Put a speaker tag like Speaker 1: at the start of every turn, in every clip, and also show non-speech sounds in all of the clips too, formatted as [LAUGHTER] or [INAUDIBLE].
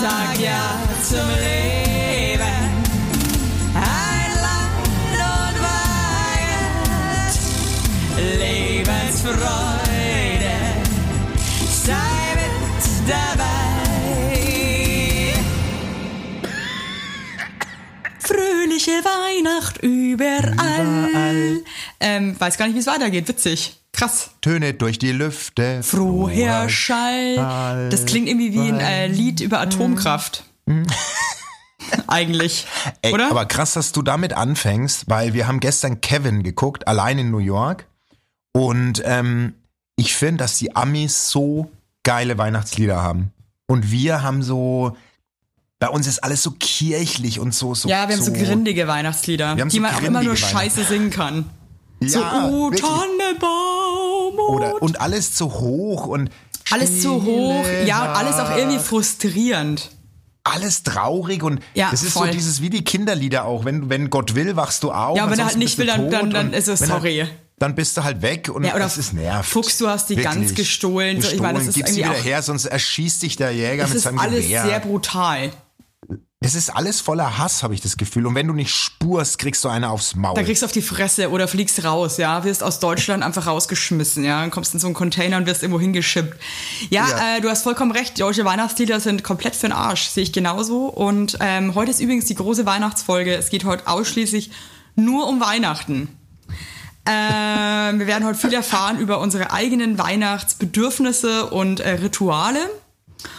Speaker 1: sag ja zum Leben. Ein Land und Wahrheit, Lebensfreude, sei mit dabei. Fröhliche Weihnacht überall.
Speaker 2: Überall.
Speaker 1: Ähm, weiß gar nicht, wie es weitergeht. Witzig. Krass.
Speaker 2: Töne durch die Lüfte.
Speaker 1: Froher Schall.
Speaker 2: Schall.
Speaker 1: Das klingt irgendwie wie ein äh, Lied über Atomkraft. [LAUGHS] Eigentlich.
Speaker 2: Ey,
Speaker 1: Oder?
Speaker 2: aber krass, dass du damit anfängst, weil wir haben gestern Kevin geguckt, allein in New York. Und ähm, ich finde, dass die Amis so geile Weihnachtslieder haben. Und wir haben so, bei uns ist alles so kirchlich und so. so
Speaker 1: ja, wir haben so, grindige Weihnachtslieder, die
Speaker 2: so
Speaker 1: man auch immer nur scheiße singen kann. So,
Speaker 2: Ja,
Speaker 1: oh,
Speaker 2: wirklich.
Speaker 1: Tannenbaum.
Speaker 2: Oder, und alles zu hoch und
Speaker 1: alles zu hoch. Ja, und alles auch irgendwie frustrierend.
Speaker 2: alles traurig und
Speaker 1: Ja,
Speaker 2: das ist
Speaker 1: voll.
Speaker 2: so dieses wie die Kinderlieder auch. Wenn, wenn Gott will, wachst du auf.
Speaker 1: Ja, und wenn er halt nicht will, dann- dann- dann
Speaker 2: und
Speaker 1: ist es sorry.
Speaker 2: Dann bist du halt weg und
Speaker 1: Ja, oder
Speaker 2: das ist nervt.
Speaker 1: Fuchs, du hast die Gans gestohlen. So, ich meine, das ist
Speaker 2: gib sie
Speaker 1: irgendwie
Speaker 2: wieder
Speaker 1: auch-
Speaker 2: her, sonst erschießt dich der Jäger mit
Speaker 1: ist
Speaker 2: seinem
Speaker 1: alles
Speaker 2: Gewehr.
Speaker 1: sehr brutal.
Speaker 2: Es ist alles voller Hass, habe ich das Gefühl. Und wenn du nicht spurst, kriegst du eine aufs Maul.
Speaker 1: Da kriegst du auf die Fresse oder fliegst raus, ja, wirst aus Deutschland einfach rausgeschmissen, ja, dann kommst in so einen Container und wirst irgendwo hingeschippt. Ja,
Speaker 2: Ja.
Speaker 1: Äh, du hast vollkommen recht, deutsche Weihnachtslieder sind komplett für den Arsch, sehe ich genauso. Und ähm, heute ist übrigens die große Weihnachtsfolge. Es geht heute ausschließlich nur um Weihnachten. Ähm, wir werden heute viel erfahren über unsere eigenen Weihnachtsbedürfnisse und äh, Rituale.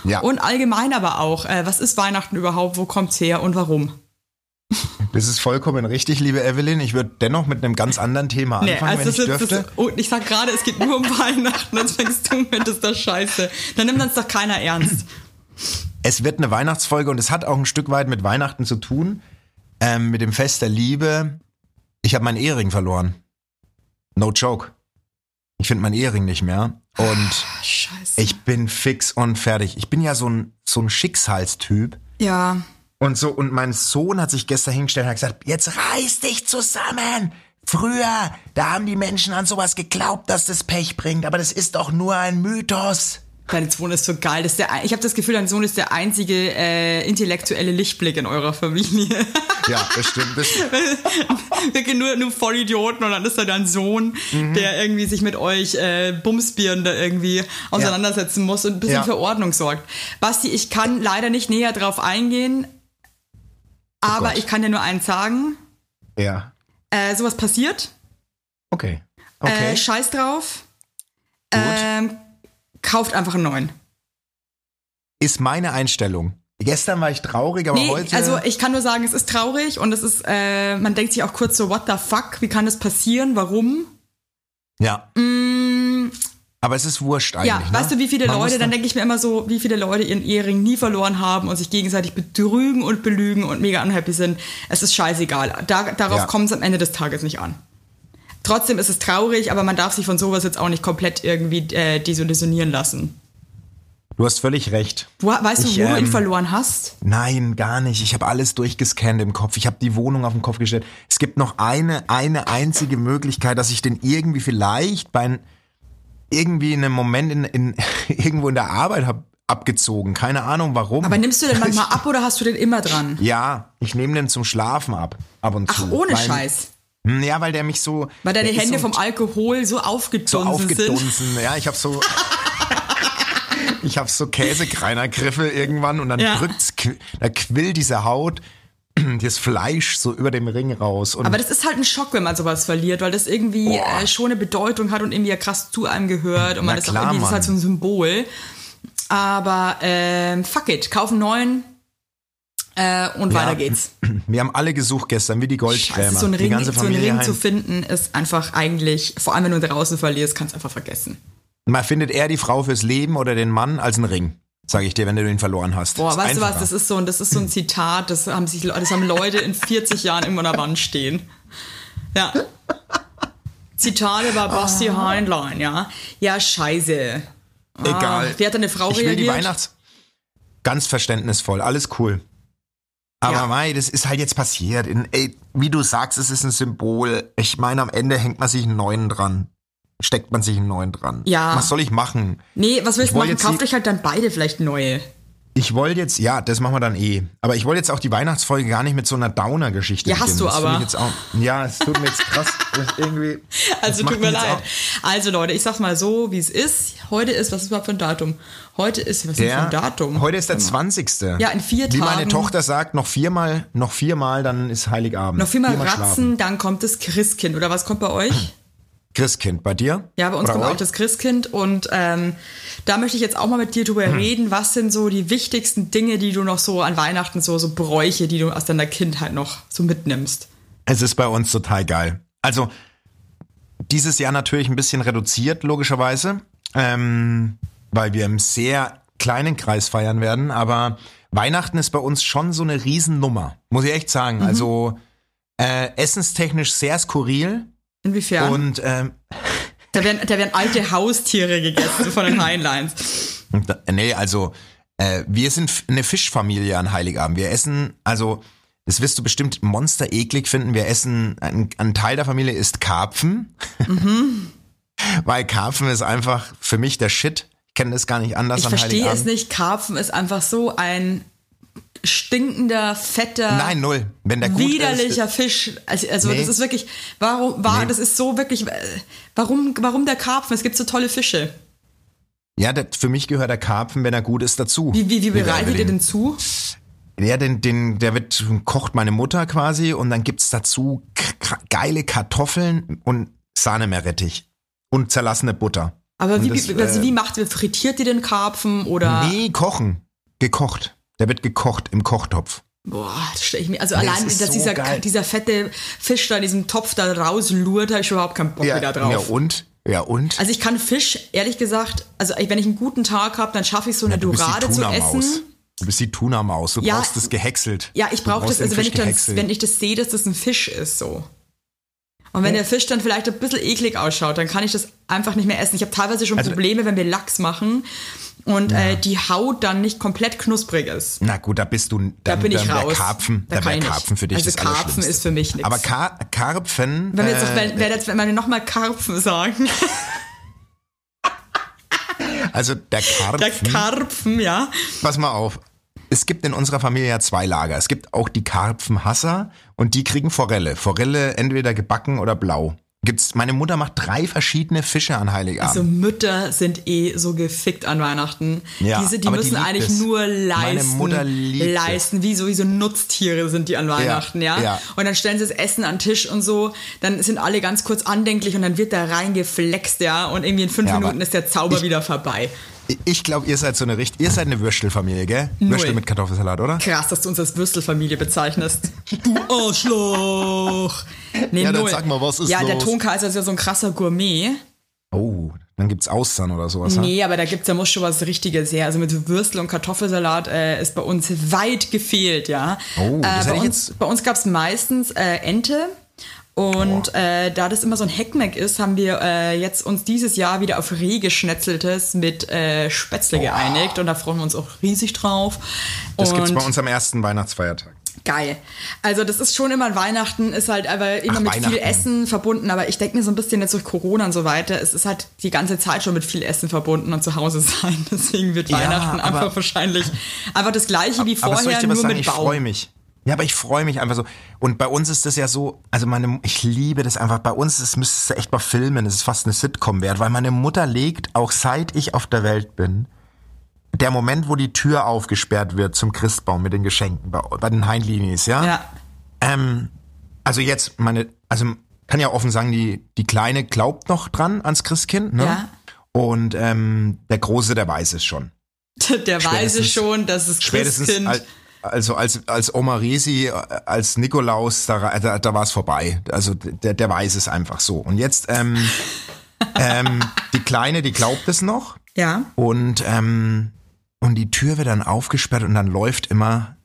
Speaker 2: Ja,
Speaker 1: Und allgemein aber auch, äh, was ist Weihnachten überhaupt, wo kommt's her und warum?
Speaker 2: das ist vollkommen richtig, liebe Evelyn. Ich würde dennoch mit einem ganz anderen Thema
Speaker 1: Nee,
Speaker 2: anfangen,
Speaker 1: also
Speaker 2: wenn ich
Speaker 1: das, ist-
Speaker 2: dürfte.
Speaker 1: das, und ich sag gerade, es geht nur um [LAUGHS] Weihnachten, jetzt fängst du mit, das ist doch scheiße. Dann nimmt uns doch keiner ernst.
Speaker 2: Es wird eine Weihnachtsfolge und es hat auch ein Stück weit mit Weihnachten zu tun. Ähm, mit dem Fest der Liebe. Ich habe meinen Ehering verloren. No joke. Ich finde meinen Ehering nicht mehr. Und
Speaker 1: Scheiße.
Speaker 2: ich bin fix und fertig. Ich bin ja so ein, so ein Schicksalstyp.
Speaker 1: ja,
Speaker 2: Und so, und mein Sohn hat sich gestern hingestellt und hat gesagt, jetzt reiß dich zusammen. Früher, da haben die Menschen an sowas geglaubt, dass das Pech bringt, aber das ist doch nur ein Mythos.
Speaker 1: Dein Sohn ist so geil. Das ist der, ich habe das Gefühl, dein Sohn ist der einzige äh, intellektuelle Lichtblick in eurer Familie.
Speaker 2: Ja, das stimmt. Das, [LAUGHS]
Speaker 1: Wirklich nur, nur Vollidioten und dann ist da dein Sohn,
Speaker 2: Mhm.
Speaker 1: der irgendwie sich mit euch äh, Bumsbieren da irgendwie auseinandersetzen muss und ein bisschen
Speaker 2: Ja.
Speaker 1: für Ordnung sorgt. Basti, ich kann leider nicht näher drauf eingehen, aber
Speaker 2: Oh
Speaker 1: ich kann dir nur eins sagen.
Speaker 2: ja.
Speaker 1: Äh, sowas passiert.
Speaker 2: Okay. Okay.
Speaker 1: Äh, scheiß drauf.
Speaker 2: Gut.
Speaker 1: Ähm, kauft einfach einen neuen.
Speaker 2: ist meine Einstellung. Gestern war ich traurig, aber
Speaker 1: Nee,
Speaker 2: heute.
Speaker 1: also ich kann nur sagen, es ist traurig und es ist, äh, man denkt sich auch kurz so, what the fuck, wie kann das passieren, warum?
Speaker 2: ja.
Speaker 1: Mm,
Speaker 2: Aber es ist wurscht eigentlich.
Speaker 1: ja,
Speaker 2: ne?
Speaker 1: weißt du, wie viele
Speaker 2: Man
Speaker 1: Leute, dann denke ich mir immer so, wie viele Leute ihren Ehering nie verloren haben und sich gegenseitig betrügen und belügen und mega unhappy sind. Es ist scheißegal. Da, darauf
Speaker 2: Ja.
Speaker 1: kommt es am Ende des Tages nicht an. Trotzdem ist es traurig, aber man darf sich von sowas jetzt auch nicht komplett irgendwie äh, desillusionieren lassen.
Speaker 2: Du hast völlig recht.
Speaker 1: Wo, weißt
Speaker 2: Ich,
Speaker 1: du, wo du ihn
Speaker 2: ähm,
Speaker 1: verloren hast?
Speaker 2: Nein, gar nicht. Ich habe alles durchgescannt im Kopf. Ich habe die Wohnung auf den Kopf gestellt. Es gibt noch eine, eine einzige Möglichkeit, dass ich den irgendwie vielleicht bei irgendwie in einem Moment in, in [LAUGHS] irgendwo in der Arbeit habe abgezogen. Keine Ahnung warum.
Speaker 1: Aber nimmst du den [LAUGHS] manchmal ab oder hast du den immer dran?
Speaker 2: ja, ich nehme den zum Schlafen ab. Ab und zu.
Speaker 1: Ach, ohne Scheiß.
Speaker 2: Hm, Ja, weil der mich so.
Speaker 1: Weil deine Hände
Speaker 2: so,
Speaker 1: vom Alkohol so aufgedunsen
Speaker 2: so
Speaker 1: sind.
Speaker 2: aufgedunsen. Ja, ich habe so. [LAUGHS] ich habe so Käsekreinergriffe irgendwann und dann
Speaker 1: Ja.
Speaker 2: drückt's, da quillt diese Haut, [CLEARS THROAT] das Fleisch so über dem Ring raus.
Speaker 1: Aber das ist halt ein Schock, wenn man sowas verliert, weil das irgendwie äh, schon eine Bedeutung hat und irgendwie ja krass zu einem gehört und man
Speaker 2: Na
Speaker 1: ist
Speaker 2: klar,
Speaker 1: auch irgendwie, das ist halt so ein Symbol. Aber ähm, fuck it, kauf einen neuen äh, und
Speaker 2: Ja.
Speaker 1: weiter geht's. [CLEARS THROAT]
Speaker 2: wir haben alle gesucht gestern, wie die.
Speaker 1: Scheiße, so einen
Speaker 2: die
Speaker 1: Ring, so einen Ring zu finden ist einfach eigentlich, vor allem wenn du draußen verlierst, kannst du einfach vergessen.
Speaker 2: Man findet eher die Frau fürs Leben oder den Mann als einen Ring, sage ich dir, wenn du den verloren hast.
Speaker 1: Boah, weißt du was,
Speaker 2: einfacher.
Speaker 1: das ist so ein, das ist so ein Zitat, das haben sich, das haben Leute in 40 Jahren irgendwo an der Wand stehen. Ja. Zitate bei Basti Heinlein, ja. Ja, scheiße.
Speaker 2: Egal.
Speaker 1: Ah, wie hat deine Frau
Speaker 2: ich will die
Speaker 1: reagiert?
Speaker 2: Weihnachts... Ganz verständnisvoll, alles cool. Aber
Speaker 1: Ja.
Speaker 2: mei, das ist halt jetzt passiert. In, ey, wie du sagst, es ist ein Symbol. Ich meine, am Ende hängt man sich einen neuen dran. Steckt man sich einen neuen dran.
Speaker 1: Ja.
Speaker 2: Was soll ich machen?
Speaker 1: Nee, was willst
Speaker 2: Ich
Speaker 1: du machen? Kauft euch halt dann beide vielleicht neue.
Speaker 2: Ich wollte jetzt, ja, das machen wir dann eh. Aber ich wollte jetzt auch die Weihnachtsfolge gar nicht mit so einer Downer-Geschichte
Speaker 1: Ja, hast
Speaker 2: beginnen.
Speaker 1: du
Speaker 2: Das
Speaker 1: aber.
Speaker 2: Jetzt auch, ja, es tut mir jetzt krass. [LAUGHS] irgendwie,
Speaker 1: Also tut mir leid. Also Leute, ich sag's mal so, wie es ist. Heute ist, was ist überhaupt für ein Datum? Heute ist, was ist für ein
Speaker 2: Der,
Speaker 1: Datum?
Speaker 2: heute ist der 20.
Speaker 1: Ja, in vier
Speaker 2: Wie meine
Speaker 1: Tagen.
Speaker 2: Tochter sagt, noch viermal, noch viermal, dann ist Heiligabend.
Speaker 1: Noch viermal
Speaker 2: schlafen.
Speaker 1: ratzen, dann kommt das Christkind. Oder was kommt bei euch?
Speaker 2: Christkind, bei dir?
Speaker 1: Ja, bei uns
Speaker 2: Oder
Speaker 1: kommt
Speaker 2: euch?
Speaker 1: auch das Christkind und ähm, da möchte ich jetzt auch mal mit dir drüber
Speaker 2: Hm.
Speaker 1: reden. Was sind so die wichtigsten Dinge, die du noch so an Weihnachten, so, so Bräuche, die du aus deiner Kindheit noch so mitnimmst?
Speaker 2: Es ist bei uns total geil. Also dieses Jahr natürlich ein bisschen reduziert, logischerweise, ähm, weil wir im sehr kleinen Kreis feiern werden. Aber Weihnachten ist bei uns schon so eine Riesennummer, muss ich echt sagen. Also äh, essenstechnisch sehr skurril
Speaker 1: Inwiefern?
Speaker 2: und ähm,
Speaker 1: da, werden, da werden alte Haustiere gegessen, so von den Heinleins.
Speaker 2: Nee, also äh, wir sind eine Fischfamilie an Heiligabend. Wir essen, also das wirst du bestimmt monster eklig finden. Wir essen, ein, ein Teil der Familie isst Karpfen. [LAUGHS] Weil Karpfen ist einfach für mich der Shit. Ich kenne das gar nicht anders
Speaker 1: Ich
Speaker 2: an
Speaker 1: verstehe
Speaker 2: Heiligabend.
Speaker 1: es nicht. Karpfen ist einfach so ein stinkender, fetter,
Speaker 2: Nein, null. Wenn der gut
Speaker 1: widerlicher
Speaker 2: ist.
Speaker 1: Fisch. Also, also
Speaker 2: Nee.
Speaker 1: das ist wirklich, warum, war,
Speaker 2: Nee.
Speaker 1: das ist so wirklich, äh, warum, warum der Karpfen? Es gibt so tolle Fische.
Speaker 2: Ja, der, für mich gehört der Karpfen, wenn er gut ist, dazu.
Speaker 1: Wie, wie, wie bereitet ihr
Speaker 2: den-
Speaker 1: zu?
Speaker 2: Ja, den, den, der wird, kocht meine Mutter quasi und dann gibt's dazu k- geile Kartoffeln und Sahnemeerrettich und zerlassene Butter.
Speaker 1: Aber
Speaker 2: Und
Speaker 1: wie,
Speaker 2: das,
Speaker 1: also
Speaker 2: äh,
Speaker 1: wie macht ihr, frittiert ihr den Karpfen oder?
Speaker 2: Nee, kochen. Gekocht. Der wird gekocht im Kochtopf.
Speaker 1: Boah, das stelle ich mir, also
Speaker 2: Das
Speaker 1: allein, dass
Speaker 2: so
Speaker 1: dieser,
Speaker 2: geil.
Speaker 1: dieser fette Fisch da in diesem Topf da rauslurt, habe ich überhaupt keinen Bock wieder drauf.
Speaker 2: ja und? Ja und?
Speaker 1: Also ich kann Fisch, ehrlich gesagt, also wenn ich einen guten Tag habe, dann schaffe ich so eine
Speaker 2: die
Speaker 1: Dorade zu essen.
Speaker 2: Du bist die Tuna-Maus. Du
Speaker 1: Ja,
Speaker 2: brauchst das gehäckselt.
Speaker 1: Ja, ich brauche das, also wenn ich, dann, wenn ich das sehe, dass das ein Fisch ist, so. Und wenn der Fisch dann vielleicht ein bisschen eklig ausschaut, dann kann ich das einfach nicht mehr essen. Ich habe teilweise schon
Speaker 2: Also-
Speaker 1: Probleme, wenn wir Lachs machen und äh, die Haut dann nicht komplett knusprig ist.
Speaker 2: Na gut, da bist du. Dann,
Speaker 1: Da bin ich raus.
Speaker 2: Karpfen,
Speaker 1: Da
Speaker 2: da, wäre. Karpfen für dich
Speaker 1: Also
Speaker 2: das
Speaker 1: Karpfen ist für mich nix.
Speaker 2: Aber Kar Karpfen.
Speaker 1: Wenn wir jetzt, noch,
Speaker 2: äh,
Speaker 1: wenn, jetzt, wenn wir nochmal Karpfen sagen, [LAUGHS]
Speaker 2: also der Karpfen.
Speaker 1: der Karpfen, ja.
Speaker 2: Pass mal auf. Es gibt in unserer Familie ja zwei Lager. Es gibt auch die Karpfenhasser und die kriegen Forelle. Forelle entweder gebacken oder blau. Gibt's, meine Mutter macht drei verschiedene Fische an Heiligabend.
Speaker 1: Also Mütter sind eh so gefickt an Weihnachten.
Speaker 2: Ja,
Speaker 1: die, sind, die
Speaker 2: die
Speaker 1: müssen
Speaker 2: liebt
Speaker 1: eigentlich
Speaker 2: es.
Speaker 1: nur leisten.
Speaker 2: Meine Mutter liebt es.
Speaker 1: leisten, wie so, wie so Nutztiere sind die an Weihnachten, ja?
Speaker 2: ja.
Speaker 1: Und dann stellen sie das Essen an den Tisch und so, dann sind alle ganz kurz andänglich und dann wird da reingeflext, ja? Und irgendwie in fünf
Speaker 2: Ja,
Speaker 1: Minuten ist der Zauber
Speaker 2: ich-
Speaker 1: wieder vorbei.
Speaker 2: Ich glaube, ihr seid so eine Richt, ihr seid eine Würstelfamilie, gell?
Speaker 1: Null.
Speaker 2: Würstel mit Kartoffelsalat, oder?
Speaker 1: Krass, dass du uns als Würstelfamilie bezeichnest. Du Arschloch! Nee,
Speaker 2: Ja, dann
Speaker 1: null.
Speaker 2: sag mal, was ist
Speaker 1: Ja, der
Speaker 2: los?
Speaker 1: Tonkaiser ist ja so ein krasser Gourmet.
Speaker 2: Oh, dann gibt's Austern oder sowas.
Speaker 1: Nee, aber da gibt's, da muss schon was Richtiges her. Also mit Würstel und Kartoffelsalat äh, ist bei uns weit gefehlt, ja.
Speaker 2: Oh, das
Speaker 1: äh,
Speaker 2: hätte
Speaker 1: bei,
Speaker 2: ich
Speaker 1: uns,
Speaker 2: jetzt-
Speaker 1: bei uns gab's meistens äh, Ente. Und äh, da das immer so ein Heckmeck ist, haben wir äh, jetzt uns dieses Jahr wieder auf Rehgeschnetzeltes mit äh, Spätzle geeinigt und da freuen wir uns auch riesig drauf.
Speaker 2: Das
Speaker 1: und
Speaker 2: gibt's bei uns am ersten Weihnachtsfeiertag.
Speaker 1: Geil. Also das ist schon immer ein Weihnachten, ist halt aber immer
Speaker 2: Ach,
Speaker 1: mit viel. Essen verbunden. Aber ich denke mir so ein bisschen jetzt durch Corona und so weiter, es ist halt die ganze Zeit schon mit viel Essen verbunden und zu Hause sein. [LAUGHS] Deswegen wird
Speaker 2: Ja,
Speaker 1: Weihnachten
Speaker 2: aber-
Speaker 1: einfach wahrscheinlich [LAUGHS] einfach das gleiche wie
Speaker 2: ich
Speaker 1: vorher, nur
Speaker 2: sagen?
Speaker 1: mit
Speaker 2: Ich
Speaker 1: Baum.
Speaker 2: freue mich. Ja, aber ich freue mich einfach so. Und bei uns ist das ja so, also meine, ich liebe das einfach. Bei uns, das müsstest du echt mal filmen. Das ist fast eine Sitcom wert, weil meine Mutter legt, auch seit ich auf der Welt bin, der Moment, wo die Tür aufgesperrt wird zum Christbaum mit den Geschenken bei, bei den Heinlinis, ja?
Speaker 1: Ja.
Speaker 2: Ähm, also jetzt, meine, also kann ja offen sagen, die, die Kleine glaubt noch dran ans Christkind, ne?
Speaker 1: Ja.
Speaker 2: Und ähm, der Große, der weiß es schon. [LAUGHS]
Speaker 1: Der weiß
Speaker 2: Spätestens-
Speaker 1: schon, dass es
Speaker 2: Spätestens
Speaker 1: Christkind.
Speaker 2: al- also als als Oma Resi, äh, als Nikolaus, da, da, da war es vorbei. Also der, der weiß es einfach so. Und jetzt ähm, [LAUGHS] ähm, die Kleine, die glaubt es noch
Speaker 1: ja.
Speaker 2: und ähm, und die Tür wird dann aufgesperrt und dann läuft immer.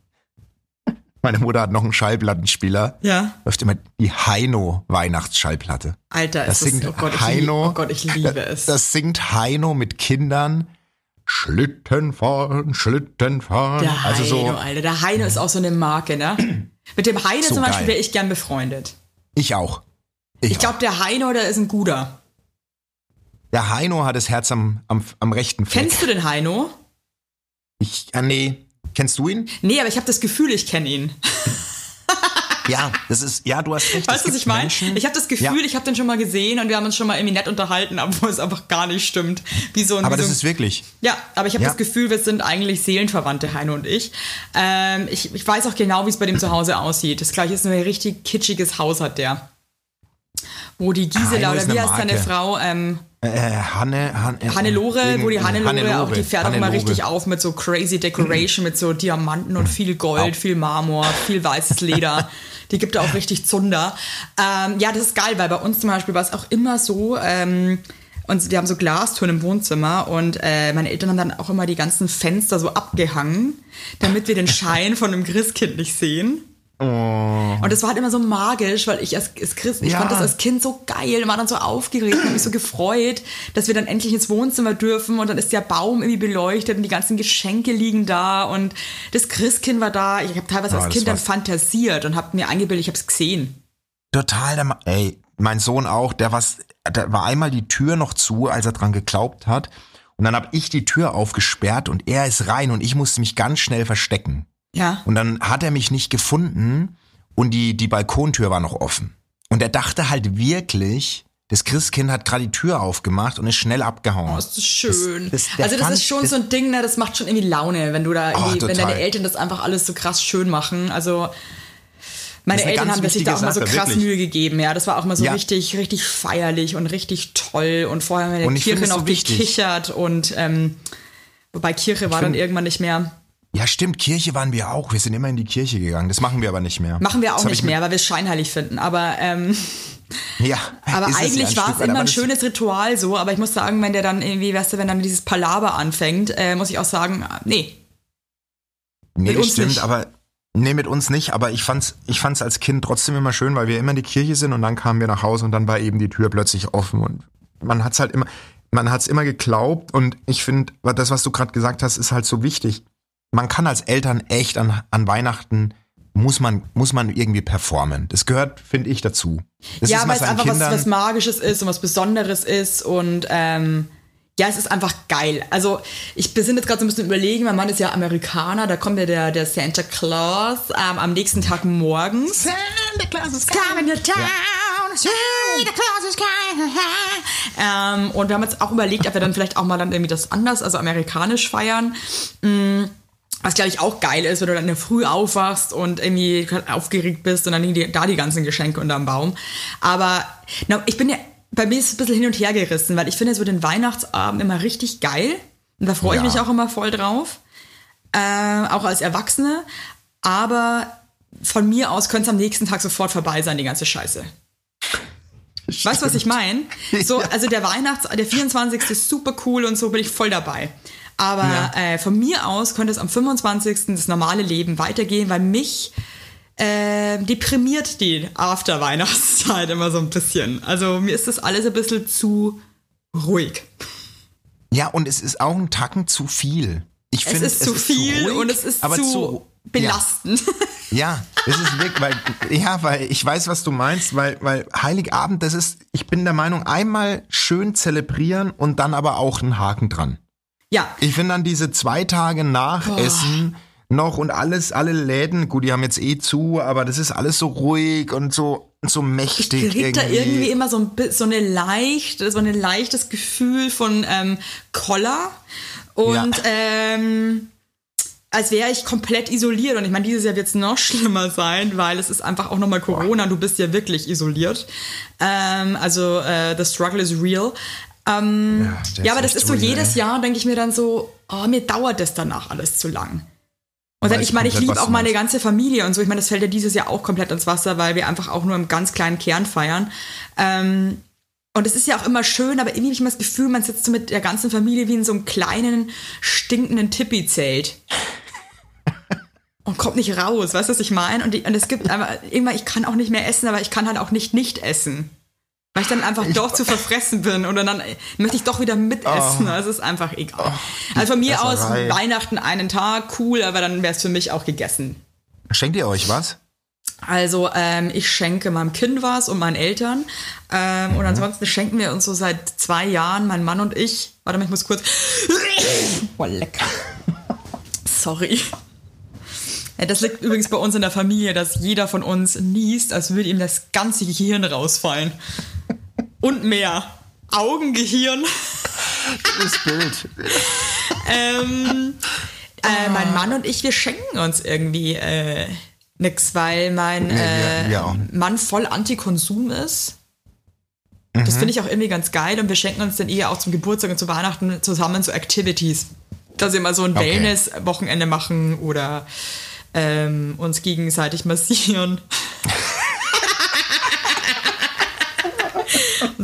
Speaker 2: Meine Mutter hat noch einen Schallplattenspieler.
Speaker 1: Ja.
Speaker 2: Läuft immer die Heino Weihnachtsschallplatte.
Speaker 1: Alter,
Speaker 2: Das
Speaker 1: ist
Speaker 2: singt
Speaker 1: das, oh Gott, ich
Speaker 2: Heino.
Speaker 1: liebe, oh Gott, ich liebe
Speaker 2: das,
Speaker 1: es.
Speaker 2: Das singt Heino mit Kindern. Schlitten fahren, Schlitten fahren.
Speaker 1: der
Speaker 2: also
Speaker 1: Heino,
Speaker 2: so.
Speaker 1: Alter. Der Heino ist auch so eine Marke, ne? [CLEARS THROAT] Mit dem Heino
Speaker 2: So
Speaker 1: zum Beispiel wäre ich gern befreundet.
Speaker 2: Ich auch. Ich,
Speaker 1: Ich glaube, der Heino, der ist ein guter.
Speaker 2: Der Heino hat das Herz am, am, am rechten Fleck.
Speaker 1: Kennst du den Heino?
Speaker 2: Ich, ah, nee, Kennst du ihn?
Speaker 1: Nee, aber ich habe das Gefühl, ich kenne ihn. [LAUGHS]
Speaker 2: Ja, das ist, ja, du hast recht.
Speaker 1: Weißt du, was ich meine? Ich habe das Gefühl, ja. ich habe den schon mal gesehen und wir haben uns schon mal irgendwie nett unterhalten, obwohl es einfach gar nicht stimmt. Wie so ein,
Speaker 2: aber
Speaker 1: das
Speaker 2: so ist wirklich.
Speaker 1: Ja, aber ich habe ja. das Gefühl, wir sind eigentlich Seelenverwandte, Heino und ich. Ähm, ich. Ich weiß auch genau, wie es bei dem zu Hause aussieht. Das gleiche ist ein richtig kitschiges Haus hat der. Wo die Gisela, oder wie heißt seine Frau? Ähm,
Speaker 2: äh, Hanne, Han,
Speaker 1: äh, Hannelore, wo die Hannelore, Hannelore auch, die fährt Hannelore. auch mal richtig auf mit so crazy Decoration, mit so Diamanten und viel Gold, viel Marmor, viel weißes Leder. [LAUGHS] Die gibt da auch richtig Zunder. Ähm, ja, das ist geil, weil bei uns zum Beispiel war es auch immer so, ähm, und wir haben so Glastüren im Wohnzimmer und äh, meine Eltern haben dann auch immer die ganzen Fenster so abgehangen, damit wir den Schein von einem Christkind nicht sehen. Oh. Und das war halt immer so magisch, weil ich als, als Christ, ich ja. fand das als Kind so geil, war dann so aufgeregt und mich so gefreut, dass wir dann endlich ins Wohnzimmer dürfen und dann ist der Baum irgendwie beleuchtet und die ganzen Geschenke liegen da und das Christkind war da. Ich habe teilweise oh, als Kind dann fantasiert und habe mir eingebildet, ich habe es gesehen.
Speaker 2: Total, der, ey, mein Sohn auch, der, was, der war einmal die Tür noch zu, als er dran geglaubt hat. Und dann habe ich die Tür aufgesperrt und er ist rein und ich musste mich ganz schnell verstecken.
Speaker 1: Ja.
Speaker 2: Und dann hat er mich nicht gefunden und die, die Balkontür war noch offen. Und er dachte halt wirklich, das Christkind hat gerade die Tür aufgemacht und ist schnell abgehauen.
Speaker 1: Oh, ist das schön. Das, das, also das fand, ist schon das, so ein Ding, ne, das macht schon irgendwie Laune, wenn du da oh, irgendwie, oh, wenn deine Eltern das einfach alles so krass schön machen. Also meine Eltern haben sich da auch mal so krass wirklich. Mühe gegeben, ja. Das war auch mal so ja. richtig, richtig feierlich und richtig toll. Und vorher haben wir in der Kirche noch so gekichert und ähm, wobei Kirche war dann irgendwann nicht mehr.
Speaker 2: Ja, stimmt, Kirche waren wir auch. Wir sind immer in die Kirche gegangen. Das machen wir aber nicht mehr.
Speaker 1: Machen wir auch nicht mehr, weil wir es scheinheilig finden. Aber ähm, [LAUGHS]
Speaker 2: ja,
Speaker 1: aber eigentlich war es immer ein schönes Ritual so. Aber ich muss sagen, wenn der dann irgendwie, weißt du, wenn dann dieses Palaver anfängt, äh, muss ich auch sagen, nee.
Speaker 2: Nee, das stimmt, nicht. aber nee, mit uns nicht. Aber ich fand's, ich fand's als Kind trotzdem immer schön, weil wir immer in die Kirche sind und dann kamen wir nach Hause und dann war eben die Tür plötzlich offen und man hat's halt immer, man hat's immer geglaubt und ich finde, das, was du gerade gesagt hast, ist halt so wichtig man kann als Eltern echt an, an Weihnachten muss man, muss man irgendwie performen. Das gehört, finde ich, dazu. Das
Speaker 1: ja, weil es einfach was, was Magisches ist und was Besonderes ist und ähm, ja, es ist einfach geil. Also ich bin jetzt gerade so ein bisschen überlegen, mein Mann ist ja Amerikaner, da kommt ja der, der Santa Claus ähm, am nächsten Tag morgens. Santa Claus is coming to town. Ja. Santa Claus is coming. ähm, und wir haben jetzt auch überlegt, ob wir dann vielleicht auch mal dann irgendwie das anders, also amerikanisch feiern. Mhm was glaube ich auch geil ist, wenn du dann in der Früh aufwachst und irgendwie aufgeregt bist und dann liegen die, da die ganzen Geschenke unterm Baum. Aber na, ich bin ja, bei mir ist es ein bisschen hin und her gerissen, weil ich finde so den Weihnachtsabend immer richtig geil. Und da freue ich mich auch immer voll drauf. Äh, auch als Erwachsene. Aber von mir aus könnte es am nächsten Tag sofort vorbei sein, die ganze Scheiße. Stimmt. Weißt du, was ich meine? [LAUGHS] So, also der Weihnachts-, der 24. ist super cool und so bin ich voll dabei. Aber ja. äh, von mir aus könnte es am 25. das normale Leben weitergehen, weil mich äh, deprimiert die After-Weihnachtszeit immer so ein bisschen. Also mir ist das alles ein bisschen zu ruhig.
Speaker 2: Ja, und es ist auch ein Tacken zu viel. Ich finde,
Speaker 1: es ist zu viel zu ruhig, und es ist zu, zu belastend.
Speaker 2: Ja. ja, es ist wirklich, weil, ja, weil ich weiß, was du meinst, weil, weil Heiligabend, das ist, ich bin der Meinung, einmal schön zelebrieren und dann aber auch einen Haken dran.
Speaker 1: Ja.
Speaker 2: Ich finde dann diese zwei Tage nach oh. Essen noch und alles, alle Läden, gut, die haben jetzt eh zu, aber das ist alles so ruhig und so so mächtig.
Speaker 1: Ich krieg irgendwie. da irgendwie immer so, ein, so eine leicht, so ein leichtes Gefühl von ähm, Koller und ja. ähm, als wäre ich komplett isoliert. Und ich meine, dieses Jahr wird es noch schlimmer sein, weil es ist einfach auch nochmal Corona. Du bist ja wirklich isoliert. Ähm, also äh, the struggle is real. Ähm, ja, ja, aber das ist so jedes Jahr, denke ich mir dann so, oh, mir dauert das danach alles zu lang. Und dann, ich meine, ich liebe auch meine ganze Familie und so. Ich meine, das fällt ja dieses Jahr auch komplett ins Wasser, weil wir einfach auch nur im ganz kleinen Kern feiern. Ähm, und es ist ja auch immer schön, aber irgendwie habe ich immer das Gefühl, man sitzt so mit der ganzen Familie wie in so einem kleinen, stinkenden Tippi-Zelt. und kommt nicht raus, weißt du, was ich meine? Und, die, und es gibt einfach, immer, ich kann auch nicht mehr essen, aber ich kann halt auch nicht nicht essen. Weil ich dann einfach doch zu verfressen bin oder dann möchte ich doch wieder mitessen. Oh. Also ist einfach egal. Oh, also von mir Esserei. aus Weihnachten einen Tag, cool, aber dann wäre es für mich auch gegessen.
Speaker 2: Schenkt ihr euch was?
Speaker 1: Also ähm, ich schenke meinem Kind was und meinen Eltern. Ähm, mhm. Und ansonsten schenken wir uns so seit zwei Jahren, mein Mann und ich. Warte mal, ich muss kurz. Boah, [LAUGHS] lecker. Sorry. Das liegt übrigens bei uns in der Familie, dass jeder von uns niest, als würde ihm das ganze Gehirn rausfallen. Und mehr. Augengehirn.
Speaker 2: Das Bild.
Speaker 1: ähm, äh, mein Mann und ich, wir schenken uns irgendwie äh, nix, weil mein
Speaker 2: Nee,
Speaker 1: äh,
Speaker 2: auch.
Speaker 1: Mann voll Antikonsum ist. Das finde ich auch irgendwie ganz geil und wir schenken uns dann eher auch zum Geburtstag und zu Weihnachten zusammen so Activities. Dass wir mal so ein
Speaker 2: Okay.
Speaker 1: Wellness-Wochenende machen oder ähm, uns gegenseitig massieren.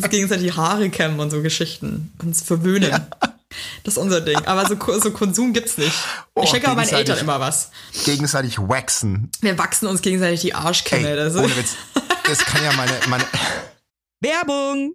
Speaker 1: Uns gegenseitig die Haare kämmen und so Geschichten. Uns verwöhnen. Das ist unser Ding. Aber so, so Konsum gibt's nicht.
Speaker 2: Oh,
Speaker 1: ich schenke aber meinen Eltern immer was.
Speaker 2: Gegenseitig waxen.
Speaker 1: Wir wachsen uns gegenseitig die Arschkämme.
Speaker 2: Ey,
Speaker 1: das
Speaker 2: ohne Witz. Das kann ja meine, meine,
Speaker 1: Werbung!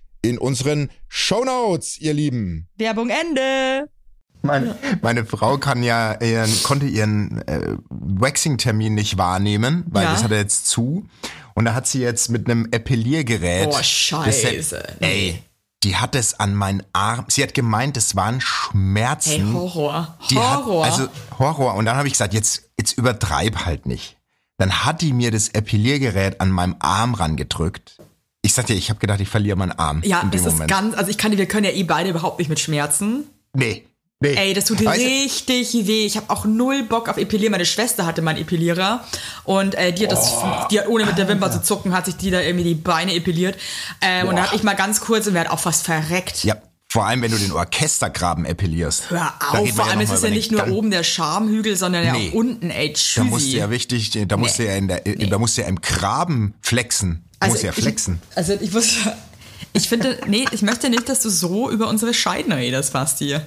Speaker 3: in unseren Shownotes, ihr Lieben.
Speaker 1: Werbung Ende.
Speaker 2: meine, meine Frau kann ja, ihren, konnte ihren äh, Waxing-Termin nicht wahrnehmen, weil
Speaker 1: Ja.
Speaker 2: das hat er jetzt zu. Und da hat sie jetzt mit einem Epiliergerät.
Speaker 1: Oh,
Speaker 2: das-
Speaker 1: Scheiße.
Speaker 2: Ey, die hat es an meinen Arm. Sie hat gemeint, es waren Schmerzen.
Speaker 1: Hey, Horror.
Speaker 2: Die
Speaker 1: Horror.
Speaker 2: Hat, also Horror. Und dann habe ich gesagt, jetzt, jetzt übertreib halt nicht. Dann hat die mir das Epiliergerät an meinem Arm rangedrückt. Ich sagte, ich habe gedacht, ich verliere meinen Arm
Speaker 1: ja, das ist
Speaker 2: Moment.
Speaker 1: ganz, also ich kann, wir können ja eh beide überhaupt nicht mit Schmerzen.
Speaker 2: nee, nee.
Speaker 1: Ey, das tut
Speaker 2: Weißt du,
Speaker 1: richtig weh. Ich habe auch null Bock auf Epilieren. Meine Schwester hatte mal einen Epilierer und äh, die hat das,
Speaker 2: Oh.
Speaker 1: die hat ohne mit der Wimper zu zucken, hat sich die da irgendwie die Beine epiliert. Ähm, und da hab ich mal ganz kurz und werde auch fast verreckt.
Speaker 2: Ja, vor allem, wenn du den Orchestergraben epilierst.
Speaker 1: Hör
Speaker 2: Da
Speaker 1: auf,
Speaker 2: wir
Speaker 1: vor allem ist es
Speaker 2: über
Speaker 1: ja nicht nur oben der Schamhügel, sondern ja
Speaker 2: Nee.
Speaker 1: auch unten, ey,
Speaker 2: Da
Speaker 1: tschüssi.
Speaker 2: musst du ja richtig, da musst du ja in der, da musst du ja im Graben flexen. Du musst ja flexen.
Speaker 1: Ich, also ich muss, [LAUGHS] ich finde, nee, ich möchte nicht, dass du so über unsere Scheiden redest, Basti.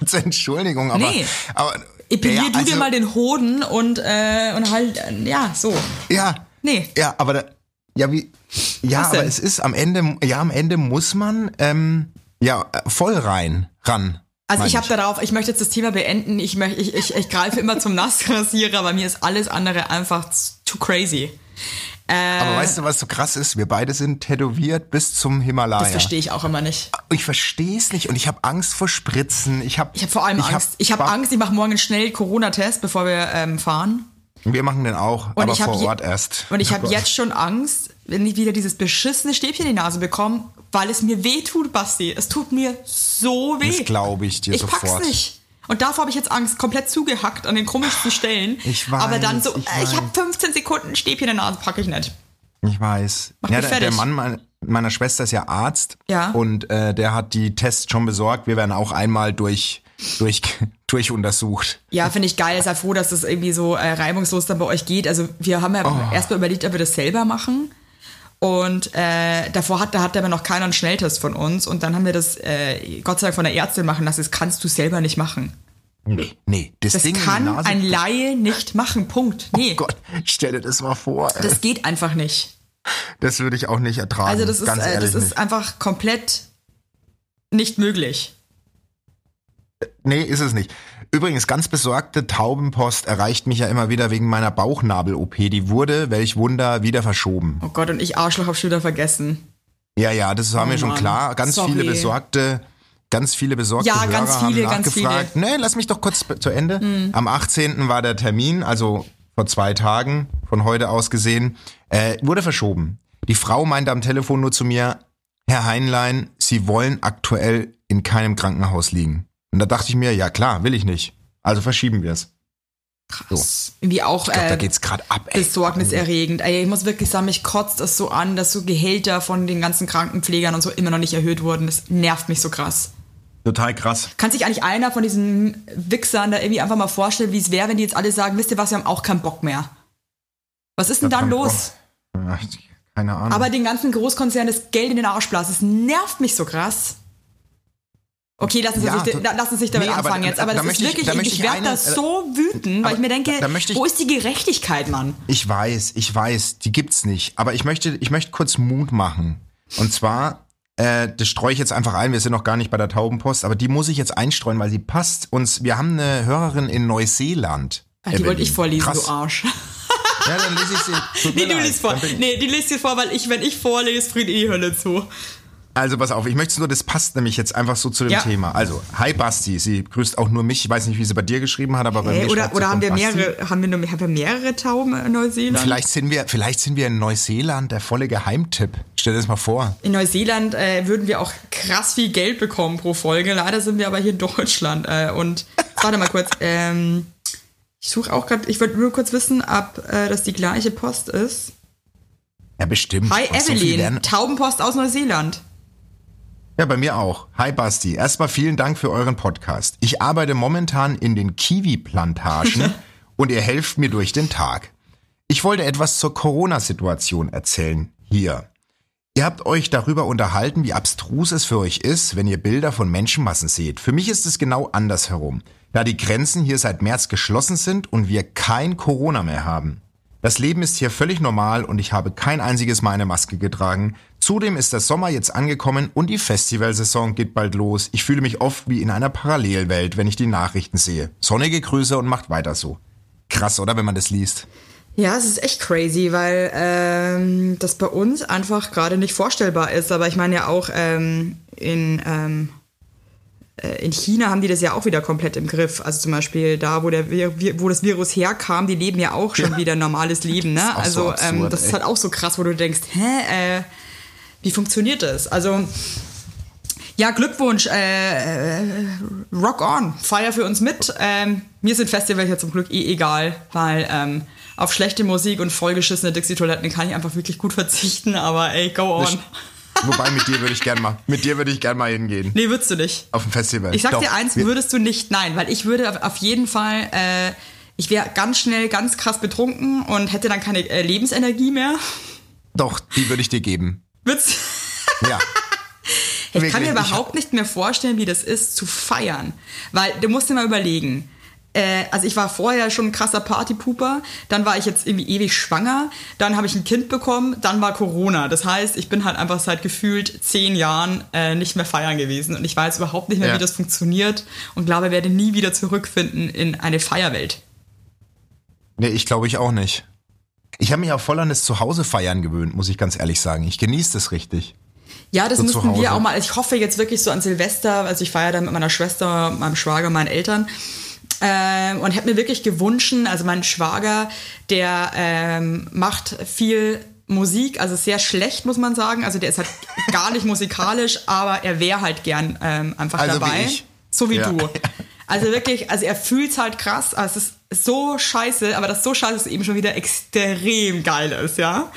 Speaker 2: Jetzt Entschuldigung, aber,
Speaker 1: Nee.
Speaker 2: aber
Speaker 1: Epilier
Speaker 2: ja,
Speaker 1: du
Speaker 2: also-
Speaker 1: dir mal den Hoden und, äh, und halt, äh, ja, so.
Speaker 2: Ja.
Speaker 1: Nee.
Speaker 2: Ja, aber da, ja wie, ja, aber es ist am Ende, ja, am Ende muss man, ähm, ja, äh, voll rein, ran.
Speaker 1: Also ich habe darauf, ich möchte jetzt das Thema beenden. Ich, möchte, ich, ich, ich greife immer zum Nassrasierer, aber mir ist alles andere einfach too crazy. Äh,
Speaker 2: Aber weißt du, was so krass ist? Wir beide sind tätowiert bis zum Himalaya.
Speaker 1: das verstehe ich auch immer nicht.
Speaker 2: Ich verstehe es nicht und ich habe Angst vor Spritzen. Ich habe
Speaker 1: Ich habe vor allem Angst. ich habe Angst, ich mache morgen schnell Corona-Test, bevor wir ähm, fahren.
Speaker 2: Wir machen den auch,
Speaker 1: Und
Speaker 2: aber
Speaker 1: ich hab
Speaker 2: vor Ort erst.
Speaker 1: Und ich
Speaker 2: Oh
Speaker 1: habe jetzt schon Angst, wenn ich wieder dieses beschissene Stäbchen in die Nase bekomme, weil es mir weh tut, Basti. Es tut mir so weh.
Speaker 2: Das glaube ich dir
Speaker 1: ich
Speaker 2: sofort.
Speaker 1: pack's nicht. Und davor habe ich jetzt Angst, komplett zugehackt an den komischsten Stellen.
Speaker 2: Ich weiß,
Speaker 1: Aber dann so,
Speaker 2: ich
Speaker 1: äh, ich habe
Speaker 2: weiß.
Speaker 1: 15 Sekunden Stäbchen in der Nase, packe ich nicht.
Speaker 2: Ich weiß.
Speaker 1: Mach
Speaker 2: ja,
Speaker 1: mich
Speaker 2: der, der
Speaker 1: fertig.
Speaker 2: Mann mein, meiner Schwester ist ja Arzt.
Speaker 1: Ja.
Speaker 2: Und äh, der hat die Tests schon besorgt. Wir werden auch einmal durch, durch, [LAUGHS] durch untersucht.
Speaker 1: Ja, finde ich geil. Sei froh, dass das irgendwie so äh, reibungslos dann bei euch geht. Also wir haben ja
Speaker 2: Oh.
Speaker 1: erstmal überlegt, ob wir das selber machen. Und äh, davor hat, da hat aber noch keiner einen Schnelltest von uns. Und dann haben wir das äh, Gott sei Dank von der Ärztin machen lassen. Das kannst du selber nicht machen.
Speaker 2: Nee, nee. Das,
Speaker 1: Das
Speaker 2: Ding
Speaker 1: kann
Speaker 2: Nase.
Speaker 1: ein Laie nicht machen. Punkt. Nee,
Speaker 2: Oh Gott, stell dir das mal vor. ey.
Speaker 1: das geht einfach nicht.
Speaker 2: Das würde ich auch nicht ertragen.
Speaker 1: Also das ist,
Speaker 2: ganz
Speaker 1: äh,
Speaker 2: ehrlich
Speaker 1: das ist
Speaker 2: nicht.
Speaker 1: einfach komplett nicht möglich.
Speaker 2: Nee, ist es nicht. Übrigens, ganz besorgte Taubenpost erreicht mich ja immer wieder wegen meiner Bauchnabel-OP. Die wurde, welch Wunder, wieder verschoben.
Speaker 1: Oh Gott, und ich Arschloch hab schon wieder vergessen.
Speaker 2: Ja, ja, das war
Speaker 1: Oh
Speaker 2: mir schon
Speaker 1: Mann,
Speaker 2: klar. Ganz
Speaker 1: sorry.
Speaker 2: viele besorgte, ganz viele besorgte
Speaker 1: Ja,
Speaker 2: Hörer
Speaker 1: ganz viele,
Speaker 2: haben
Speaker 1: ganz
Speaker 2: nachgefragt. Nee, lass mich doch kurz zu Ende. Am 18. war der Termin, also vor zwei Tagen, von heute aus gesehen, äh, wurde verschoben. Die Frau meinte am Telefon nur zu mir, Herr Heinlein, Sie wollen aktuell in keinem Krankenhaus liegen. Und da dachte ich mir, ja klar, will ich nicht. Also verschieben wir es.
Speaker 1: Krass. Irgendwie auch
Speaker 2: Ich glaube, da
Speaker 1: äh,
Speaker 2: geht's gerade ab. Ey.
Speaker 1: besorgniserregend. Ey, ich muss wirklich sagen, mich kotzt das so an, dass so Gehälter von den ganzen Krankenpflegern und so immer noch nicht erhöht wurden. Das nervt mich so krass.
Speaker 2: Total krass.
Speaker 1: Kann sich eigentlich einer von diesen Wichsern da irgendwie einfach mal vorstellen, wie es wäre, wenn die jetzt alle sagen, wisst ihr was, wir haben auch keinen Bock mehr. Was ist denn dann los?
Speaker 2: Ach, Keine Ahnung.
Speaker 1: Aber den ganzen Großkonzernen das Geld in den Arsch blasen, das nervt mich so krass. Okay, lassen Sie,
Speaker 2: Ja,
Speaker 1: da, lassen Sie sich damit
Speaker 2: Nee, aber
Speaker 1: anfangen
Speaker 2: da-
Speaker 1: jetzt. Aber
Speaker 2: da
Speaker 1: das ist
Speaker 2: ich-
Speaker 1: wirklich, ich, ich werde
Speaker 2: eine-
Speaker 1: da so wütend, weil
Speaker 2: aber
Speaker 1: ich mir denke,
Speaker 2: da- da ich-
Speaker 1: wo ist die Gerechtigkeit, Mann?
Speaker 2: Ich weiß, ich weiß, die gibt's nicht. Aber ich möchte, ich möchte kurz Mut machen. Und zwar, äh, das streue ich jetzt einfach ein. Wir sind noch gar nicht bei der Taubenpost, aber die muss ich jetzt einstreuen, weil sie passt. Uns, wir haben eine Hörerin in Neuseeland.
Speaker 1: Ach, die wollte ich vorlesen,
Speaker 2: Krass.
Speaker 1: du Arsch.
Speaker 2: Ja, dann lese ich sie. Tut
Speaker 1: Nee, du liest vor. Nee, die liest dir vor, weil ich, wenn ich vorlese, friert eh die Hölle zu.
Speaker 2: Also pass auf, ich möchte nur, das passt nämlich jetzt einfach so zu dem
Speaker 1: Ja.
Speaker 2: Thema. Also, hi Basti, sie grüßt auch nur mich. Ich weiß nicht, wie sie bei dir geschrieben hat, aber bei
Speaker 1: Hey,
Speaker 2: mir
Speaker 1: oder oder haben wir
Speaker 2: Basti.
Speaker 1: mehrere, haben wir, nur, haben wir mehrere Tauben in Neuseeland?
Speaker 2: Vielleicht sind wir, vielleicht sind wir in Neuseeland der volle Geheimtipp. Stell dir das mal vor.
Speaker 1: In Neuseeland äh, würden wir auch krass viel Geld bekommen pro Folge. Leider sind wir aber hier in Deutschland. Äh, und [LAUGHS] warte mal kurz. Ähm, ich suche auch gerade, ich wollte nur kurz wissen, ob äh, das die gleiche Post ist.
Speaker 2: Ja, bestimmt.
Speaker 1: Hi
Speaker 2: so
Speaker 1: Evelyn,
Speaker 2: lernen-
Speaker 1: Taubenpost aus Neuseeland.
Speaker 2: Ja, bei mir auch. Hi Basti. Erstmal vielen Dank für euren Podcast. Ich arbeite momentan in den Kiwi-Plantagen [LAUGHS] und ihr helft mir durch den Tag. Ich wollte etwas zur Corona-Situation erzählen. Hier. Ihr habt euch darüber unterhalten, wie abstrus es für euch ist, wenn ihr Bilder von Menschenmassen seht. Für mich ist es genau andersherum, da die Grenzen hier seit März geschlossen sind und wir kein Corona mehr haben. Das Leben ist hier völlig normal und ich habe kein einziges Mal eine Maske getragen. Zudem ist der Sommer jetzt angekommen und die Festivalsaison geht bald los. Ich fühle mich oft wie in einer Parallelwelt, wenn ich die Nachrichten sehe. Sonnige Grüße und macht weiter so. Krass, oder, wenn man das liest?
Speaker 1: Ja, es ist echt crazy, weil ähm, das bei uns einfach gerade nicht vorstellbar ist. Aber ich meine ja auch ähm, in, ähm, äh, in China haben die das ja auch wieder komplett im Griff. Also zum Beispiel da, wo, der, Vir- Vi- wo das Virus herkam, die leben ja auch schon wieder ein normales Leben. Ne?
Speaker 2: Das ist auch so
Speaker 1: Also ähm,
Speaker 2: absurd,
Speaker 1: das ist
Speaker 2: ey.
Speaker 1: halt auch so krass, wo du denkst, hä, äh, wie funktioniert das? Also ja, Glückwunsch, äh, äh, rock on, feier für uns mit. Ähm, mir sind Festivals ja zum Glück eh egal, weil ähm, auf schlechte Musik und vollgeschissene Dixie-Toiletten kann ich einfach wirklich gut verzichten, aber ey, go on.
Speaker 2: Wobei, mit dir würde ich gern mal, mit dir würde ich gern mal hingehen.
Speaker 1: Nee, würdest du nicht.
Speaker 2: Auf dem Festival.
Speaker 1: Ich sag
Speaker 2: Doch,
Speaker 1: dir eins, würdest du nicht, nein, weil ich würde auf- auf jeden Fall, äh, ich wäre ganz schnell ganz krass betrunken und hätte dann keine äh, Lebensenergie mehr.
Speaker 2: Doch, die würde ich dir geben.
Speaker 1: Würdest
Speaker 2: Ja. [LAUGHS]
Speaker 1: Ich kann mir
Speaker 2: Wirklich,
Speaker 1: überhaupt nicht mehr vorstellen, wie das ist, zu feiern. Weil du musst dir mal überlegen. Äh, also ich war vorher schon ein krasser Partypuper, dann war ich jetzt irgendwie ewig schwanger, dann habe ich ein Kind bekommen, dann war Corona. Das heißt, ich bin halt einfach seit gefühlt zehn Jahren äh, nicht mehr feiern gewesen und ich weiß überhaupt nicht mehr,
Speaker 2: Ja.
Speaker 1: wie das funktioniert und glaube, ich werde nie wieder zurückfinden in eine Feierwelt.
Speaker 2: Nee, ich glaube ich auch nicht. Ich habe mich auch voll an das Zuhause-Feiern gewöhnt, muss ich ganz ehrlich sagen. Ich genieße das richtig.
Speaker 1: Ja, das
Speaker 2: So
Speaker 1: müssten wir auch mal. Ich hoffe jetzt wirklich so an Silvester, also ich feiere da mit meiner Schwester, meinem Schwager, meinen Eltern. Ähm, und hätte mir wirklich gewünscht, also mein Schwager, der ähm, macht viel Musik, also sehr schlecht, muss man sagen. Also der ist halt [LAUGHS] gar nicht musikalisch, aber er wäre halt gern ähm, einfach
Speaker 2: Also wie
Speaker 1: dabei.
Speaker 2: ich.
Speaker 1: So wie
Speaker 2: Ja.
Speaker 1: du. [LAUGHS] Also wirklich, also er fühlt's halt krass, also es ist so scheiße, aber das so scheiße ist eben schon wieder extrem geil ist, ja.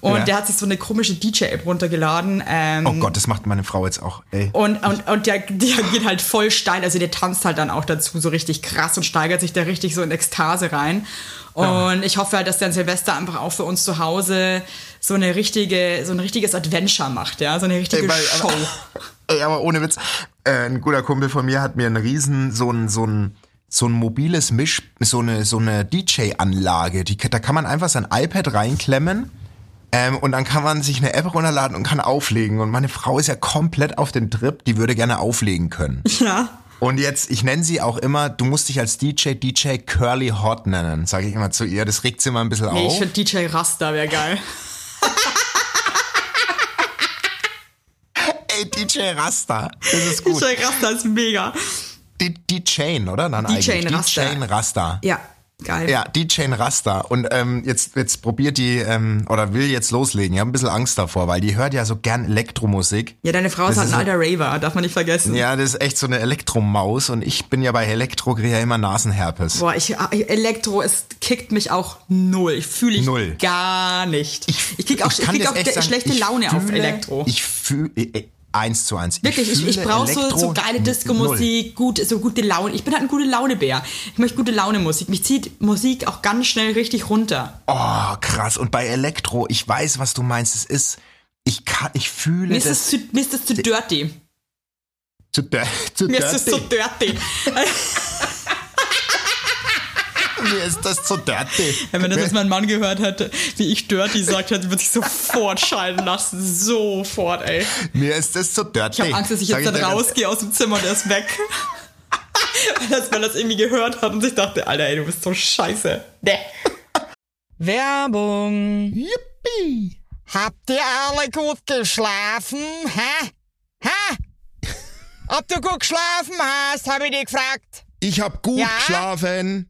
Speaker 1: Und
Speaker 2: Ja.
Speaker 1: der hat sich so eine komische DJ-App runtergeladen. Ähm,
Speaker 2: Oh Gott, das macht meine Frau jetzt auch. Ey.
Speaker 1: und, und, und der, der geht halt voll steil, also der tanzt halt dann auch dazu so richtig krass und steigert sich da richtig so in Ekstase rein. Und ich hoffe halt, dass der Silvester einfach auch für uns zu Hause so eine richtige, so ein richtiges Adventure macht, ja, so eine richtige
Speaker 2: Ey, weil-
Speaker 1: Show.
Speaker 2: aber- Ey, aber ohne Witz, äh, ein guter Kumpel von mir hat mir einen riesen, so ein, so ein, so ein mobiles Misch, so eine, so eine DJ-Anlage. Die, da kann man einfach sein iPad reinklemmen ähm, und dann kann man sich eine App runterladen und kann auflegen. Und meine Frau ist ja komplett auf den Trip, die würde gerne auflegen können.
Speaker 1: Ja.
Speaker 2: Und jetzt, ich nenne sie auch immer, du musst dich als DJ DJ Curly Hot nennen, sage ich immer zu ihr. Das regt sie immer ein bisschen
Speaker 1: Nee, ich
Speaker 2: auf.
Speaker 1: finde DJ Rasta wäre geil. [LAUGHS]
Speaker 2: Ey, DJ Rasta. Das ist gut.
Speaker 1: DJ Rasta ist mega.
Speaker 2: Die, die Chain, oder? Dann
Speaker 1: Die
Speaker 2: eigentlich.
Speaker 1: Chain
Speaker 2: die
Speaker 1: Rasta.
Speaker 2: Chain Rasta.
Speaker 1: Ja, geil.
Speaker 2: Ja, die Chain Rasta. Und ähm, jetzt, jetzt probiert die, ähm, oder will jetzt loslegen. Ich habe ein bisschen Angst davor, weil die hört ja so gern Elektromusik.
Speaker 1: Ja, deine Frau ist
Speaker 2: Das
Speaker 1: halt ein
Speaker 2: ist
Speaker 1: alter Raver, darf man nicht vergessen.
Speaker 2: Ja, das ist echt so eine Elektromaus und ich bin ja bei Elektro kriege ja immer Nasenherpes.
Speaker 1: Boah, ich, Elektro, es kickt mich auch null. Ich fühle ich
Speaker 2: Null.
Speaker 1: gar nicht. Ich, krieg auch, ich
Speaker 2: kann
Speaker 1: krieg auch
Speaker 2: sagen,
Speaker 1: schlechte
Speaker 2: ich
Speaker 1: Laune auf Elektro.
Speaker 2: Ich fühle eins zu eins.
Speaker 1: Wirklich, ich, ich
Speaker 2: fühle
Speaker 1: brauche so, so geile. Disco-Musik, gut, so gute Laune. Ich bin halt ein gute Laune-Bär. Ich möchte gute Laune-Musik. Mich zieht Musik auch ganz schnell richtig runter.
Speaker 2: Oh, krass. Und bei Elektro, ich weiß, was du meinst. Es ist, ich kann, ich fühle
Speaker 1: Mir ist,
Speaker 2: das.
Speaker 1: zu, mir ist das zu dirty.
Speaker 2: zu, [LAUGHS] zu
Speaker 1: Mir ist das zu
Speaker 2: dirty. [LAUGHS] [LAUGHS] Mir ist das zu dirty.
Speaker 1: Ja, wenn das jetzt mein Mann gehört hätte, wie ich dirty sagt hätte, würde ich sofort scheiden lassen. Sofort, ey.
Speaker 2: Mir ist das zu dirty.
Speaker 1: Ich habe Angst, dass ich
Speaker 2: Sag
Speaker 1: jetzt dann
Speaker 2: dir ganz-
Speaker 1: rausgehe aus dem Zimmer und er ist weg. [LAUGHS] weil, das, weil das irgendwie gehört hat und sich dachte, Alter, ey, du bist so scheiße. Nee. Werbung.
Speaker 2: Yippie.
Speaker 4: Habt ihr alle gut geschlafen? Hä? Hä? [LAUGHS] Ob du gut geschlafen hast, habe ich dich gefragt.
Speaker 3: Ich hab gut
Speaker 4: Ja?
Speaker 3: geschlafen.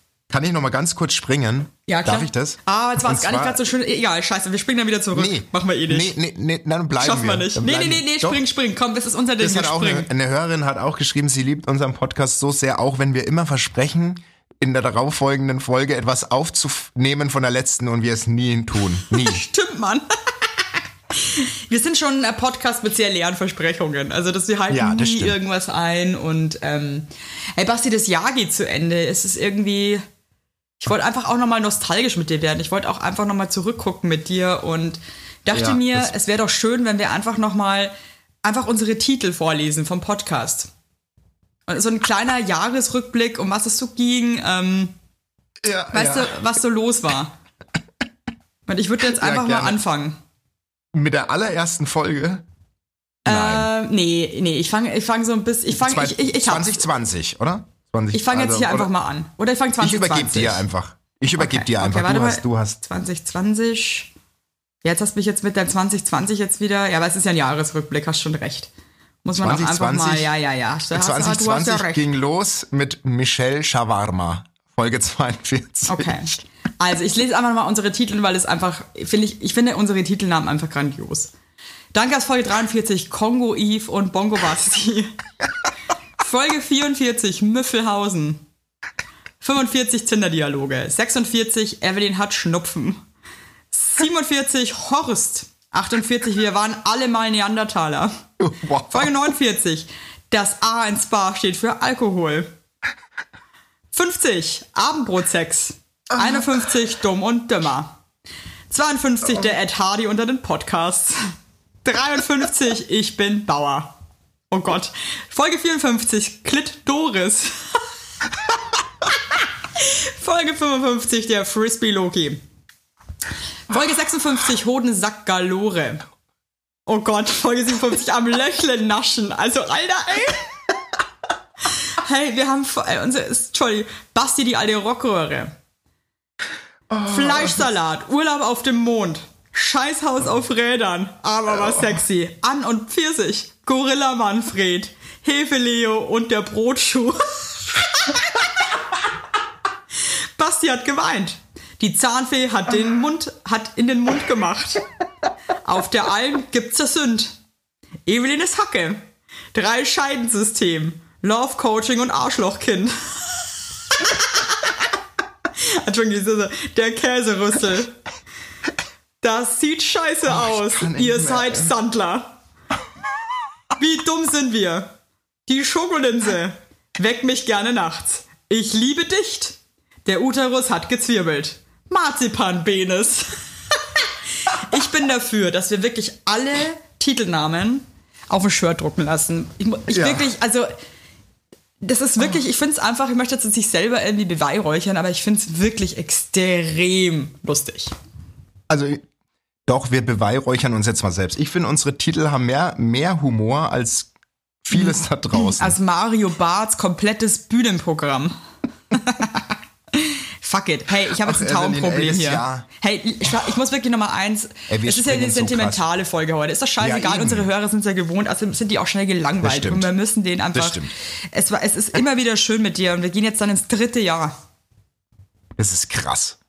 Speaker 2: kann ich noch mal ganz kurz springen?
Speaker 1: Ja, klar.
Speaker 2: Darf ich das?
Speaker 1: Ah, jetzt war es gar nicht gerade so schön. Egal, scheiße, wir springen dann wieder zurück.
Speaker 2: Nee.
Speaker 1: Machen wir eh nicht.
Speaker 2: Nee, nee, nee, dann bleiben
Speaker 1: Schaffen wir nicht.
Speaker 2: Dann
Speaker 1: Nee, nee, nee, nee, spring, spring. Komm, das ist unser Ding.
Speaker 2: Das hat auch eine,
Speaker 1: springen.
Speaker 2: eine Hörerin hat auch geschrieben, sie liebt unseren Podcast so sehr, auch wenn wir immer versprechen, in der darauffolgenden Folge etwas aufzunehmen von der letzten und wir es nie tun. Nie. [LAUGHS]
Speaker 1: Stimmt, Mann. [LAUGHS] Wir sind schon ein Podcast mit sehr leeren Versprechungen. Also, dass wir halten
Speaker 2: Ja,
Speaker 1: nie
Speaker 2: stimmt.
Speaker 1: irgendwas ein. Und, ähm, ey, Basti, das Jahr geht zu Ende. Es ist irgendwie. Ich wollte einfach auch nochmal nostalgisch mit dir werden. Ich wollte auch einfach nochmal zurückgucken mit dir und dachte
Speaker 2: Ja,
Speaker 1: mir, es wäre doch schön, wenn wir einfach nochmal einfach unsere Titel vorlesen vom Podcast. Und so ein kleiner Jahresrückblick, um was es so ging. Ähm,
Speaker 2: ja,
Speaker 1: weißt
Speaker 2: ja.
Speaker 1: du, was so los war? Und ich würde jetzt einfach mal anfangen.
Speaker 2: Mit der allerersten Folge?
Speaker 1: Äh, nee, nee, ich fange ich fang so ein bisschen. Ich fange ich, ich, ich, hab's.
Speaker 2: 2020, oder? 20,
Speaker 1: ich fang jetzt
Speaker 2: also,
Speaker 1: hier einfach mal an. Oder ich fange
Speaker 2: Ich
Speaker 1: 2020.
Speaker 2: übergebe dir einfach. Ich übergebe
Speaker 1: Okay,
Speaker 2: dir einfach.
Speaker 1: okay,
Speaker 2: du, hast, du hast.
Speaker 1: 2020. Ja, Jetzt hast du mich jetzt mit deinem 2020 jetzt wieder. Ja, aber es ist ja ein Jahresrückblick, hast schon recht. Muss man auch einfach
Speaker 2: 2020
Speaker 1: mal. Ja, ja, ja. Da hast,
Speaker 2: 2020
Speaker 1: ja
Speaker 2: ging los mit Michelle Shawarma. Folge 42.
Speaker 1: Okay. Also ich lese einfach mal unsere Titel, weil es einfach, finde ich, ich finde unsere Titelnamen einfach grandios. Danke aus Folge 43, Kongo Eve und Bongo Basti. [LAUGHS] Folge 44, Müffelhausen. 45, Zinderdialoge. 46, Evelyn hat Schnupfen. 47, Horst. 48, wir waren alle mal Neandertaler.
Speaker 2: Wow.
Speaker 1: Folge 49, das A in Spa steht für Alkohol. 50, Abendbrotsex. 51, Dumm und Dümmer. 52, der Ed Hardy unter den Podcasts. 53, ich bin Bauer. Oh Gott. Folge 54, Klit Doris. [LAUGHS] Folge 55, der Frisbee Loki. Folge 56, Hodensack Galore. Oh Gott, Folge 57, am Löchle naschen. Also, Alter, ey. Hey, wir haben äh, Entschuldigung, Basti die alte Rockröhre. Fleischsalat, Urlaub auf dem Mond, Scheißhaus auf Rädern, aber was sexy. An und Pfirsich, Gorilla Manfred, Hefe-Leo und der Brotschuh. [LAUGHS] Basti hat geweint. Die Zahnfee hat den Mund, hat in den Mund gemacht. Auf der Alm gibt's das Sünd. Evelyn ist Hacke. Drei Scheidensystem. Love Coaching und Arschlochkind. [LAUGHS] Entschuldigung, der Käserüssel. Das sieht scheiße aus.
Speaker 2: kann nicht
Speaker 1: Ihr
Speaker 2: mehr,
Speaker 1: seid
Speaker 2: ey.
Speaker 1: Sandler. Wie dumm sind wir? Die Schokolinse. Weck mich gerne nachts. Ich liebe dicht. Der Uterus hat gezwirbelt. Marzipanpenis. [LAUGHS] ich bin dafür, dass wir wirklich alle Titelnamen auf ein Shirt drucken lassen. Ich, ich
Speaker 2: Ja.
Speaker 1: wirklich, also das ist wirklich, ich finde es einfach, ich möchte jetzt nicht selber irgendwie beweihräuchern, aber ich finde es wirklich extrem lustig.
Speaker 2: Also, doch, wir beweihräuchern uns jetzt mal selbst. Ich finde, unsere Titel haben mehr, mehr Humor als vieles da draußen.
Speaker 1: Als Mario Barts komplettes Bühnenprogramm. [LAUGHS] Fuck it. Hey, ich habe jetzt ein Taubenproblem
Speaker 2: das
Speaker 1: hier. Hey, ich, muss wirklich nochmal eins.
Speaker 2: Ey,
Speaker 1: es ist ja eine
Speaker 2: springen so
Speaker 1: sentimentale Folge heute. Ist doch
Speaker 2: Ja,
Speaker 1: scheißegal,
Speaker 2: eben.
Speaker 1: unsere Hörer sind ja gewohnt, also sind die auch schnell
Speaker 2: Das
Speaker 1: gelangweilt. Und wir müssen den einfach.
Speaker 2: Das.
Speaker 1: Es, war, es ist immer wieder schön mit dir und wir gehen jetzt dann ins dritte Jahr.
Speaker 2: Das ist krass.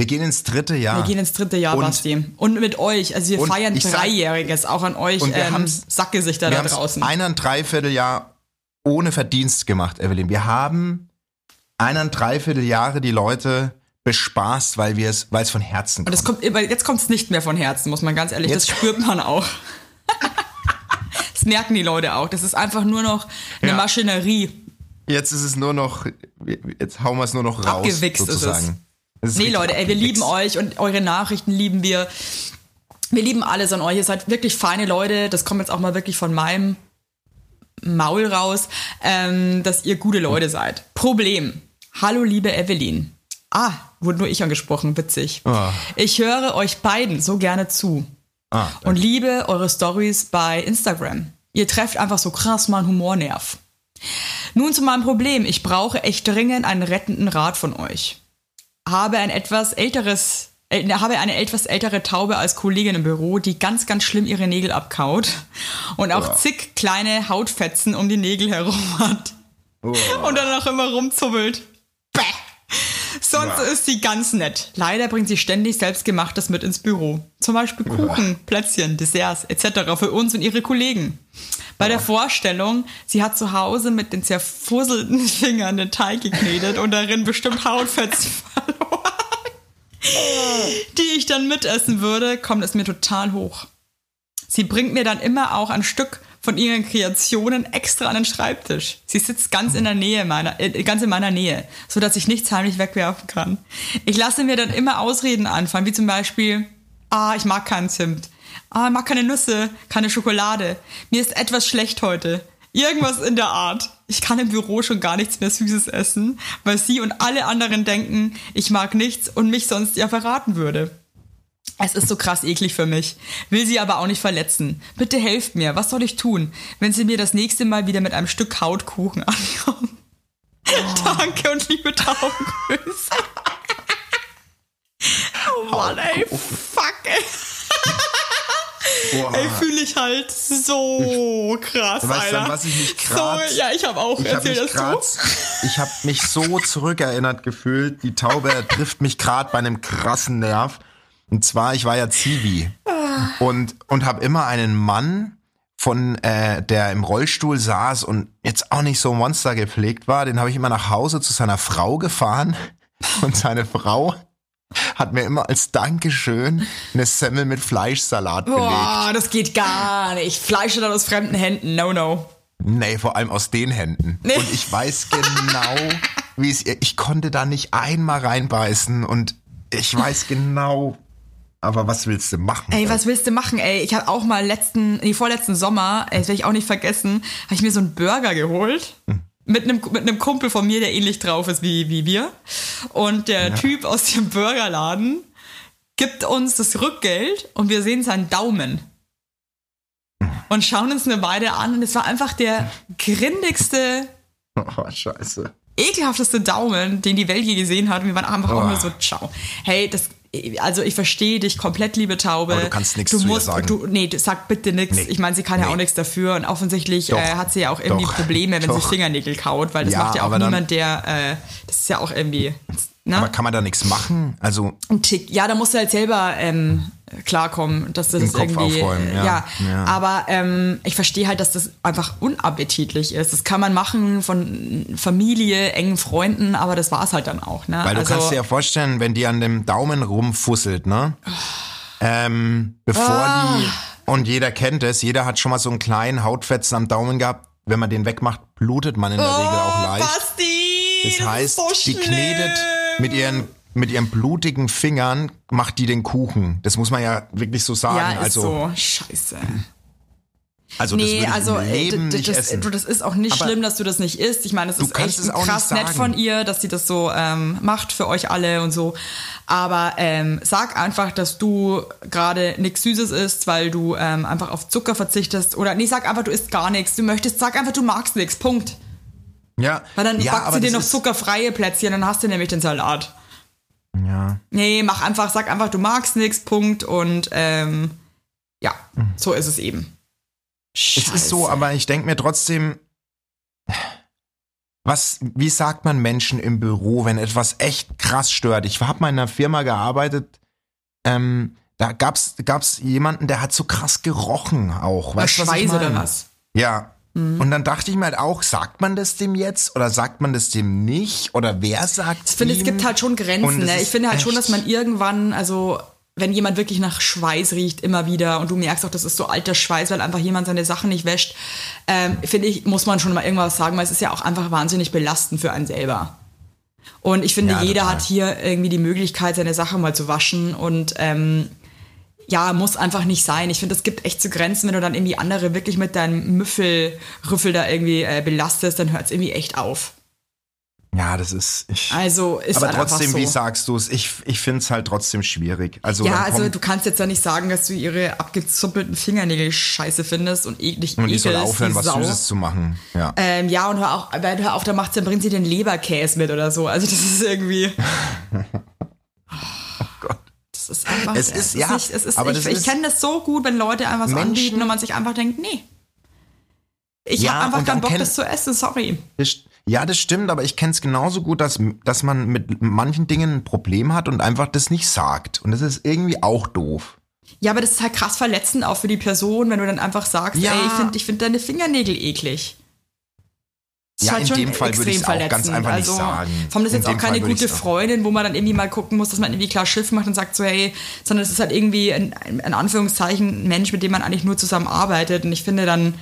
Speaker 2: Wir gehen ins dritte Jahr.
Speaker 1: Wir gehen ins dritte Jahr,
Speaker 2: Und-
Speaker 1: Basti. Und mit euch. Also wir feiern
Speaker 2: ich sag-
Speaker 1: Dreijähriges, auch an euch
Speaker 2: Und wir
Speaker 1: ähm, Sackgesichter
Speaker 2: wir
Speaker 1: da
Speaker 2: haben
Speaker 1: draußen.
Speaker 2: ein Dreivierteljahr ohne Verdienst gemacht, Evelyn. Wir haben ein Dreivierteljahre die Leute bespaßt, weil wir es, weil es von Herzen kommt.
Speaker 1: kommt, jetzt kommt es nicht mehr von Herzen, muss man ganz ehrlich, das
Speaker 2: Jetzt-
Speaker 1: spürt man auch. [LAUGHS] Das merken die Leute auch. Das ist einfach nur noch eine
Speaker 2: Ja.
Speaker 1: Maschinerie.
Speaker 2: Jetzt ist es nur noch, jetzt hauen wir es nur noch raus,
Speaker 1: Abgewichst ist es. Nee, Leute, ey, wir lieben euch und eure Nachrichten lieben wir. Wir lieben alles an euch. Ihr seid wirklich feine Leute. Das kommt jetzt auch mal wirklich von meinem Maul raus, ähm, dass ihr gute Leute seid. Problem. Hallo, liebe Evelyn. Ah, wurde nur ich angesprochen. Witzig.
Speaker 2: Ah.
Speaker 1: Ich höre euch beiden so gerne zu.
Speaker 2: Ah,
Speaker 1: und liebe eure Stories bei Instagram. Ihr trefft einfach so krass meinen Humornerv. Nun zu meinem Problem. Ich brauche echt dringend einen rettenden Rat von euch. Habe ein etwas älteres, äh, habe eine etwas ältere Taube als Kollegin im Büro, die ganz, ganz schlimm ihre Nägel abkaut und auch zig kleine Hautfetzen um die Nägel herum hat. Und dann auch immer rumzummelt. Bäh. Sonst ist sie ganz nett. Leider bringt sie ständig selbstgemachtes mit ins Büro. Zum Beispiel Kuchen, Plätzchen, Desserts etc. für uns und ihre Kollegen. Bei der Vorstellung, sie hat zu Hause mit den zerfusselten [LAUGHS] Fingern den Teig geknetet und darin bestimmt Hautfetzen verloren, die ich dann mitessen würde, kommt es mir total hoch. Sie bringt mir dann immer auch ein Stück von ihren Kreationen extra an den Schreibtisch. Sie sitzt ganz in der Nähe meiner, äh, ganz in meiner Nähe, so dass ich nichts heimlich wegwerfen kann. Ich lasse mir dann immer Ausreden anfallen, wie zum Beispiel, ah, ich mag keinen Zimt. Ah, ich mag keine Nüsse, keine Schokolade. Mir ist etwas schlecht heute. Irgendwas in der Art. Ich kann im Büro schon gar nichts mehr Süßes essen, weil sie und alle anderen denken, ich mag nichts und mich sonst ja verraten würde. Es ist so krass eklig für mich. Will sie aber auch nicht verletzen. Bitte helft mir. Was soll ich tun, wenn sie mir das nächste Mal wieder mit einem Stück Hautkuchen [LAUGHS] ankommen? Danke und liebe Taubengrüße. [LAUGHS] oh Mann, ey. Fuck, ey.
Speaker 2: Boah.
Speaker 1: Ey, fühle ich halt so krass,
Speaker 2: Weißt du,
Speaker 1: Alter.
Speaker 2: an was ich mich grad-
Speaker 1: So, ja, ich habe auch.
Speaker 2: Ich habe
Speaker 1: Erzähl
Speaker 2: mich,
Speaker 1: das
Speaker 2: grad-
Speaker 1: du.
Speaker 2: ich hab mich so zurückerinnert gefühlt. Die Taube trifft mich gerade bei einem krassen Nerv. Und zwar, ich war ja Zivi und, und habe immer einen Mann von äh, der im Rollstuhl saß und jetzt auch nicht so Monster gepflegt war, den habe ich immer nach Hause zu seiner Frau gefahren und seine Frau hat mir immer als Dankeschön eine Semmel mit Fleischsalat belegt.
Speaker 1: Boah, das geht gar nicht. Fleische dann aus fremden Händen. No, no.
Speaker 2: Nee, vor allem aus den Händen.
Speaker 1: Nee.
Speaker 2: Und ich weiß genau, wie es ihr. Ich konnte da nicht einmal reinbeißen und ich weiß genau. Aber was willst du machen?
Speaker 1: Ey, was willst du machen, ey? Ich habe auch mal letzten, nee, vorletzten Sommer, ey, das werde ich auch nicht vergessen, habe ich mir so einen Burger geholt. Mit einem, mit einem Kumpel von mir, der ähnlich drauf ist wie, wie wir. Und der Typ aus dem Burgerladen gibt uns das Rückgeld und wir sehen seinen Daumen. Und schauen uns eine beide an und es war einfach der grindigste, [LAUGHS]
Speaker 2: Oh, scheiße.
Speaker 1: ekelhafteste Daumen, den die Welt je gesehen hat. Und wir waren einfach auch
Speaker 2: Oh.
Speaker 1: nur so, ciao. Hey, das, also ich verstehe dich komplett, liebe Taube.
Speaker 2: Aber du kannst nichts zu ihr sagen.
Speaker 1: Du, nee, du sag bitte nichts.
Speaker 2: Nee.
Speaker 1: Ich meine, sie kann ja
Speaker 2: Nee.
Speaker 1: auch nichts dafür und offensichtlich
Speaker 2: Doch.
Speaker 1: äh, hat sie ja auch irgendwie
Speaker 2: Doch.
Speaker 1: Probleme, wenn
Speaker 2: Doch.
Speaker 1: sie Fingernägel kaut, weil das
Speaker 2: Ja,
Speaker 1: macht ja auch
Speaker 2: dann-
Speaker 1: niemand, der, äh, das ist ja auch irgendwie, ne?
Speaker 2: Aber kann man da nichts machen? Also,
Speaker 1: ein Tick. Ja, da musst du halt selber ähm, klarkommen, dass das
Speaker 2: Kopf
Speaker 1: irgendwie.
Speaker 2: aufräumen,
Speaker 1: äh,
Speaker 2: ja.
Speaker 1: ja.
Speaker 2: Ja.
Speaker 1: aber ähm, ich verstehe halt, dass das einfach unappetitlich ist. Das kann man machen von Familie, engen Freunden, aber das war's halt dann auch. Ne?
Speaker 2: weil du
Speaker 1: also,
Speaker 2: kannst dir ja vorstellen, wenn die an dem Daumen rumfusselt, ne? Ähm, bevor die, und jeder kennt es, jeder hat schon mal so einen kleinen Hautfetzen am Daumen gehabt. Wenn man den wegmacht, blutet man in der Regel auch leicht.
Speaker 1: Oh, Basti!
Speaker 2: Das heißt,
Speaker 1: so
Speaker 2: die knetet mit ihren mit ihren blutigen Fingern macht die den Kuchen. Das muss man ja wirklich so sagen.
Speaker 1: Ja, ist
Speaker 2: also,
Speaker 1: so. Scheiße.
Speaker 2: also das
Speaker 1: Nee, also äh,
Speaker 2: Leben
Speaker 1: d-
Speaker 2: nicht
Speaker 1: das,
Speaker 2: essen.
Speaker 1: du, das ist auch nicht
Speaker 2: Aber
Speaker 1: schlimm, dass du das nicht isst. Ich meine, das
Speaker 2: du
Speaker 1: ist echt
Speaker 2: es auch
Speaker 1: krass nett von ihr, dass sie das so ähm, macht für euch alle und so. Aber ähm, sag einfach, dass du gerade nichts Süßes isst, weil du ähm, einfach auf Zucker verzichtest. Oder nee, sag einfach, du isst gar nichts. Du möchtest, sag einfach, du magst nichts. Punkt.
Speaker 2: Ja,
Speaker 1: Weil dann
Speaker 2: ja,
Speaker 1: backt sie dir noch zuckerfreie Plätzchen, dann hast du nämlich den Salat.
Speaker 2: Ja.
Speaker 1: Nee, mach einfach, sag einfach, du magst nichts, Punkt. Und ähm, ja, so ist es eben.
Speaker 2: Es ist so, aber ich denke mir trotzdem, was, wie sagt man Menschen im Büro, wenn etwas echt krass stört? Ich habe mal in einer Firma gearbeitet, ähm, da gab's, gab's jemanden, der hat so krass gerochen auch.
Speaker 1: Was
Speaker 2: Weißt was ich
Speaker 1: Schweiße oder was?
Speaker 2: Ja. Und dann dachte ich mir halt auch, sagt man das dem jetzt oder sagt man das dem nicht? Oder wer sagt
Speaker 1: Ich finde, es gibt halt schon Grenzen. Ne? Ich finde halt schon, dass man irgendwann, also wenn jemand wirklich nach Schweiß riecht, immer wieder und du merkst auch, das ist so alter Schweiß, weil einfach jemand seine Sachen nicht wäscht, ähm, finde ich, muss man schon mal irgendwas sagen, weil es ist ja auch einfach wahnsinnig belastend für einen selber. Und ich finde,
Speaker 2: Ja,
Speaker 1: jeder
Speaker 2: total.
Speaker 1: hat hier irgendwie die Möglichkeit, seine Sachen mal zu waschen und ähm, ja, muss einfach nicht sein. Ich finde, es gibt echt so Grenzen, wenn du dann irgendwie andere wirklich mit deinem Müffelrüffel da irgendwie äh, belastest, dann hört es irgendwie echt auf.
Speaker 2: Ja, das ist. Ich,
Speaker 1: Also ist
Speaker 2: aber
Speaker 1: halt
Speaker 2: trotzdem,
Speaker 1: so.
Speaker 2: wie sagst du es? Ich, ich finde es halt trotzdem schwierig. Also,
Speaker 1: Ja, also du kannst jetzt ja nicht sagen, dass du ihre abgezuppelten Fingernägel scheiße findest und eklig
Speaker 2: und ich soll aufhören, was
Speaker 1: Sau.
Speaker 2: Süßes zu machen. Ja.
Speaker 1: Ähm, ja, und hör, auch, hör auf, da macht dann bringt sie den Leberkäse mit oder so. Also das ist irgendwie. [LAUGHS] Das ist einfach.
Speaker 2: Es ist- ja,
Speaker 1: nicht, es ist,
Speaker 2: aber
Speaker 1: ich, ich
Speaker 2: ist-
Speaker 1: kenne das so gut, wenn Leute einfach was
Speaker 2: Menschen-
Speaker 1: anbieten und man sich einfach denkt, nee. Ich
Speaker 2: Ja,
Speaker 1: habe einfach keinen
Speaker 2: dann
Speaker 1: Bock, das zu essen, sorry.
Speaker 2: Ja, das stimmt, aber ich kenne es genauso gut, dass, dass man mit manchen Dingen ein Problem hat und einfach das nicht sagt. Und das ist irgendwie auch doof.
Speaker 1: Ja, aber das ist halt krass verletzend auch für die Person, wenn du dann einfach sagst,
Speaker 2: Ja.
Speaker 1: ey, ich finde ich find deine Fingernägel eklig. Das ist
Speaker 2: Ja,
Speaker 1: halt
Speaker 2: in
Speaker 1: schon
Speaker 2: dem Fall würde ich es auch ganz einfach nicht
Speaker 1: also,
Speaker 2: sagen.
Speaker 1: Vor allem ist
Speaker 2: In
Speaker 1: jetzt auch keine
Speaker 2: Fall
Speaker 1: gute Freundin, wo man dann irgendwie mal gucken muss, dass man irgendwie klar Schiff macht und sagt so, hey, sondern es ist halt irgendwie ein, ein, in Anführungszeichen ein Mensch, mit dem man eigentlich nur zusammen arbeitet. Und ich finde, dann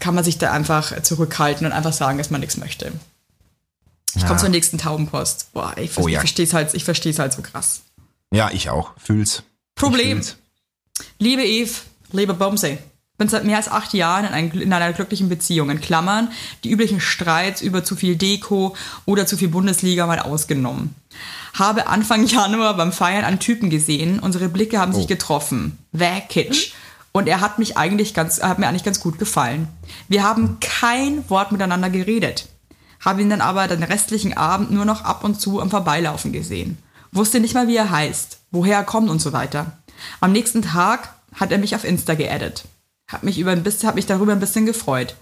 Speaker 1: kann man sich da einfach zurückhalten und einfach sagen, dass man nichts möchte. Ich komme
Speaker 2: Ja.
Speaker 1: zur nächsten Taubenpost. Boah, ich,
Speaker 2: Oh
Speaker 1: ich
Speaker 2: ja.
Speaker 1: verstehe es halt, ich verstehe es halt so krass.
Speaker 2: Ja, ich auch. Fühl's.
Speaker 1: Problem.
Speaker 2: Ich fühl's.
Speaker 1: Liebe Eve, liebe Bumsey, bin seit mehr als acht Jahren in, ein, in einer glücklichen Beziehung. In Klammern, die üblichen Streits über zu viel Deko oder zu viel Bundesliga mal ausgenommen. Habe Anfang [LAUGHS] Januar beim Feiern einen Typen gesehen. Unsere Blicke haben sich getroffen. Wäh, Kitsch. Und er hat mich eigentlich ganz, er hat mir eigentlich ganz gut gefallen. Wir haben kein Wort miteinander geredet. Habe ihn dann aber den restlichen Abend nur noch ab und zu am Vorbeilaufen gesehen. Wusste nicht mal, wie er heißt, woher er kommt und so weiter. Am nächsten Tag hat er mich auf Insta geaddet. Hab mich, über ein bisschen, hab mich darüber ein bisschen gefreut.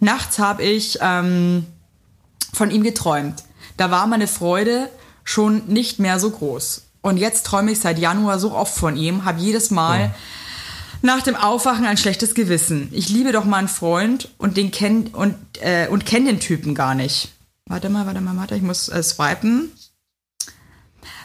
Speaker 1: Nachts habe ich ähm, von ihm geträumt. Da war meine Freude schon nicht mehr so groß. Und jetzt träume ich seit Januar so oft von ihm, habe jedes Mal nach dem Aufwachen ein schlechtes Gewissen. Ich liebe doch meinen Freund und den kenn und äh, und kenne den Typen gar nicht. Warte mal, warte mal, warte, ich muss äh, swipen.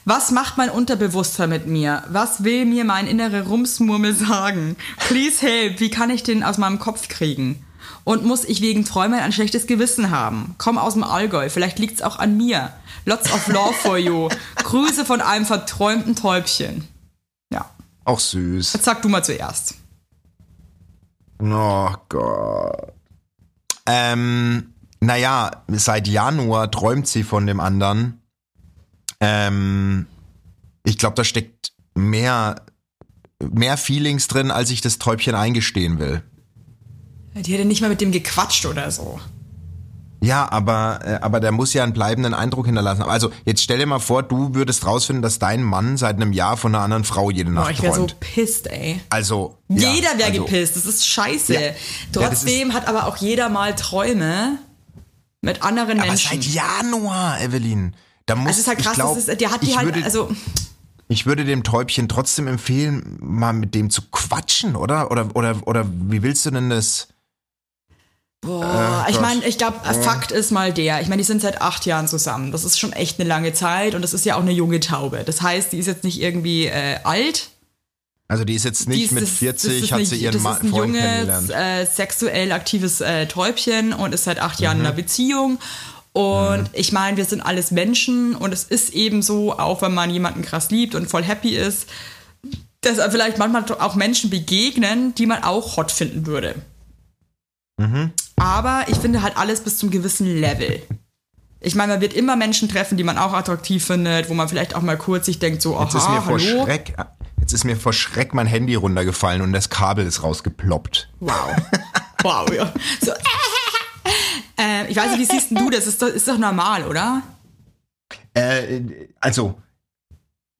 Speaker 1: Was macht mein Unterbewusstsein mit mir? Was will mir mein innere Rumsmurmel sagen? Please help, wie kann ich den aus meinem Kopf kriegen? Und muss ich wegen Träumen ein schlechtes Gewissen haben? Komm aus dem Allgäu, vielleicht liegt's auch an mir. Lots of love for you. [LAUGHS] Grüße von einem verträumten Täubchen. Ja,
Speaker 2: Auch süß.
Speaker 1: jetzt sag du mal zuerst.
Speaker 2: Oh Gott. Ähm, naja, seit Januar träumt sie von dem anderen. Ähm, ich glaube, da steckt mehr, mehr Feelings drin, als ich das Täubchen eingestehen will.
Speaker 1: Die hätte nicht mal mit dem gequatscht oder so.
Speaker 2: Ja, aber, äh, aber der muss ja einen bleibenden Eindruck hinterlassen. Also jetzt stell dir mal vor, du würdest rausfinden, dass dein Mann seit einem Jahr von einer anderen Frau jede Nacht
Speaker 1: Boah, ich wäre so
Speaker 2: träumt.
Speaker 1: pisst, ey.
Speaker 2: Also ja,
Speaker 1: jeder wäre
Speaker 2: also,
Speaker 1: gepisst, das ist scheiße.
Speaker 2: Ja.
Speaker 1: Trotzdem hat aber auch jeder mal Träume mit anderen
Speaker 2: Aber
Speaker 1: Menschen.
Speaker 2: seit Januar, Evelyn. Da muss
Speaker 1: Also ist halt krass,
Speaker 2: ich glaub,
Speaker 1: das ist, der hat die
Speaker 2: ich
Speaker 1: halt,
Speaker 2: würde,
Speaker 1: also
Speaker 2: ich würde dem Täubchen trotzdem empfehlen, mal mit dem zu quatschen, oder? Oder oder oder wie willst du denn das?
Speaker 1: Boah, ich
Speaker 2: Gott.
Speaker 1: meine, ich glaube, Fakt ist mal der. Ich meine, die sind seit acht Jahren zusammen. Das ist schon echt eine lange Zeit und das ist ja auch eine junge Taube. Das heißt, die ist jetzt nicht irgendwie äh, alt.
Speaker 2: Also die ist jetzt nicht
Speaker 1: ist-
Speaker 2: mit
Speaker 1: das-
Speaker 2: 40,
Speaker 1: das ist
Speaker 2: hat sie ihren
Speaker 1: Das
Speaker 2: Ma
Speaker 1: ist ein
Speaker 2: Freund
Speaker 1: junges,
Speaker 2: kennengelernt.
Speaker 1: äh, sexuell aktives äh, Täubchen und ist seit acht Jahren
Speaker 2: Mhm.
Speaker 1: in einer Beziehung. Und ich meine, wir sind alles Menschen und es ist eben so, auch wenn man jemanden krass liebt und voll happy ist, dass vielleicht manchmal auch Menschen begegnen, die man auch hot finden würde.
Speaker 2: Mhm.
Speaker 1: Aber ich finde halt alles bis zum gewissen Level. Ich meine, man wird immer Menschen treffen, die man auch attraktiv findet, wo man vielleicht auch mal kurz sich denkt, so,
Speaker 2: Jetzt ist mir
Speaker 1: aha,
Speaker 2: vor
Speaker 1: hallo.
Speaker 2: Schreck, jetzt ist mir vor Schreck mein Handy runtergefallen und das Kabel ist rausgeploppt.
Speaker 1: Wow. [LAUGHS] Wow, ja. So, äh, ich weiß nicht, wie siehst du das? Ist doch, ist doch normal, oder?
Speaker 2: Äh, also,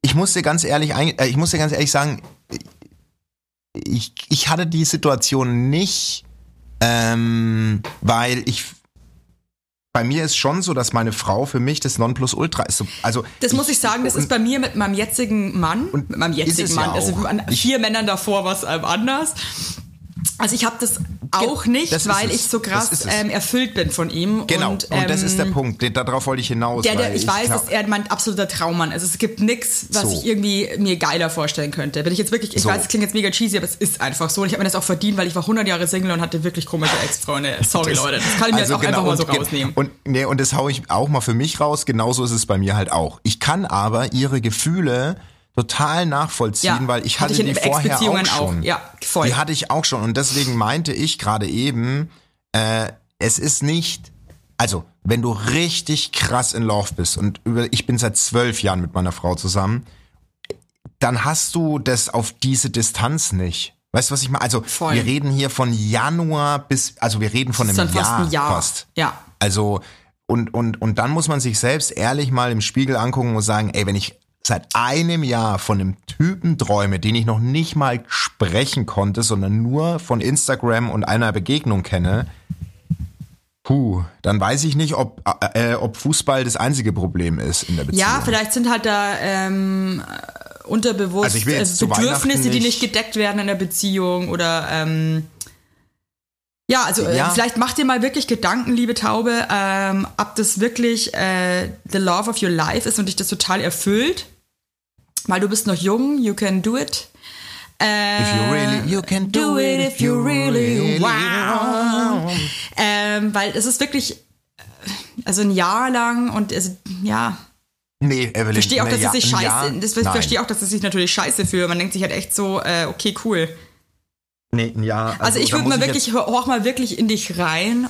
Speaker 2: ich muss dir ganz ehrlich, äh, ich muss dir ganz ehrlich sagen, ich, ich hatte die Situation nicht, ähm, weil ich, bei mir ist schon so, dass meine Frau für mich das Nonplusultra ist. So, Also,
Speaker 1: Das muss ich sagen, das ist bei mir mit meinem jetzigen Mann, mit meinem jetzigen Mann,
Speaker 2: ja
Speaker 1: also an
Speaker 2: Ich-
Speaker 1: vier Männern davor war es ähm, anders. Also ich habe das auch nicht,
Speaker 2: das
Speaker 1: weil ich so krass ähm, erfüllt bin von ihm.
Speaker 2: Genau,
Speaker 1: Und,
Speaker 2: und, das
Speaker 1: ähm,
Speaker 2: ist der Punkt, den- darauf wollte ich hinaus.
Speaker 1: Der, der,
Speaker 2: weil
Speaker 1: ich weiß,
Speaker 2: glaub-
Speaker 1: dass er mein absoluter Traummann ist. Es gibt nichts, was
Speaker 2: So.
Speaker 1: ich irgendwie mir geiler vorstellen könnte. Wenn ich jetzt wirklich, ich
Speaker 2: So.
Speaker 1: weiß, es klingt jetzt mega cheesy, aber es ist einfach so. Und ich habe mir das auch verdient, weil ich war 100 Jahre Single und hatte wirklich komische Ex-Freunde. [LAUGHS] Sorry,
Speaker 2: Das-
Speaker 1: Leute. Das kann ich mir
Speaker 2: also
Speaker 1: jetzt auch einfach
Speaker 2: genau,
Speaker 1: mal so
Speaker 2: und
Speaker 1: rausnehmen.
Speaker 2: Und, nee, und das hau ich auch mal für mich raus. Genauso ist es bei mir halt auch. Ich kann aber ihre Gefühle total nachvollziehen,
Speaker 1: Ja,
Speaker 2: weil ich
Speaker 1: hatte
Speaker 2: hatte
Speaker 1: ich
Speaker 2: die vorher auch schon.
Speaker 1: auch. Ja, voll.
Speaker 2: Die hatte ich auch schon und deswegen meinte ich gerade eben, äh, es ist nicht, also wenn du richtig krass in Love bist und über, ich bin seit zwölf Jahren mit meiner Frau zusammen, dann hast du das auf diese Distanz nicht. Weißt du, was ich meine? Also
Speaker 1: Voll.
Speaker 2: wir reden hier von Januar bis, also wir reden von einem
Speaker 1: dann fast
Speaker 2: Jahr,
Speaker 1: ein Jahr.
Speaker 2: fast.
Speaker 1: Ja.
Speaker 2: Also, und, und, und dann muss man sich selbst ehrlich mal im Spiegel angucken und sagen, ey, wenn ich seit einem Jahr von einem Typen träume, den ich noch nicht mal sprechen konnte, sondern nur von Instagram und einer Begegnung kenne, puh, dann weiß ich nicht, ob, äh, ob Fußball das einzige Problem ist in der Beziehung.
Speaker 1: Ja, vielleicht sind halt da ähm, unterbewusst
Speaker 2: Also
Speaker 1: also Bedürfnisse,
Speaker 2: Weihnachten
Speaker 1: die
Speaker 2: nicht-
Speaker 1: nicht gedeckt werden in der Beziehung oder ähm, ja, also äh,
Speaker 2: Ja.
Speaker 1: vielleicht macht ihr mal wirklich Gedanken, liebe Taube, ähm, ob das wirklich äh, the love of your life ist und dich das total erfüllt. Weil du bist noch jung, you can do it. Äh,
Speaker 2: If you really, you can do it if you really
Speaker 1: wow. Ähm, weil es ist wirklich, äh, also ein Jahr lang und also, ja,
Speaker 2: Nee, Evelyn.
Speaker 1: ich verstehe auch, dass es sich scheiße, das, verstehe auch, dass es sich natürlich scheiße fühlt. Man denkt sich halt echt so, äh, okay, cool.
Speaker 2: Nee, ein Jahr.
Speaker 1: Also, ich würde mal wirklich, hör mal wirklich in dich rein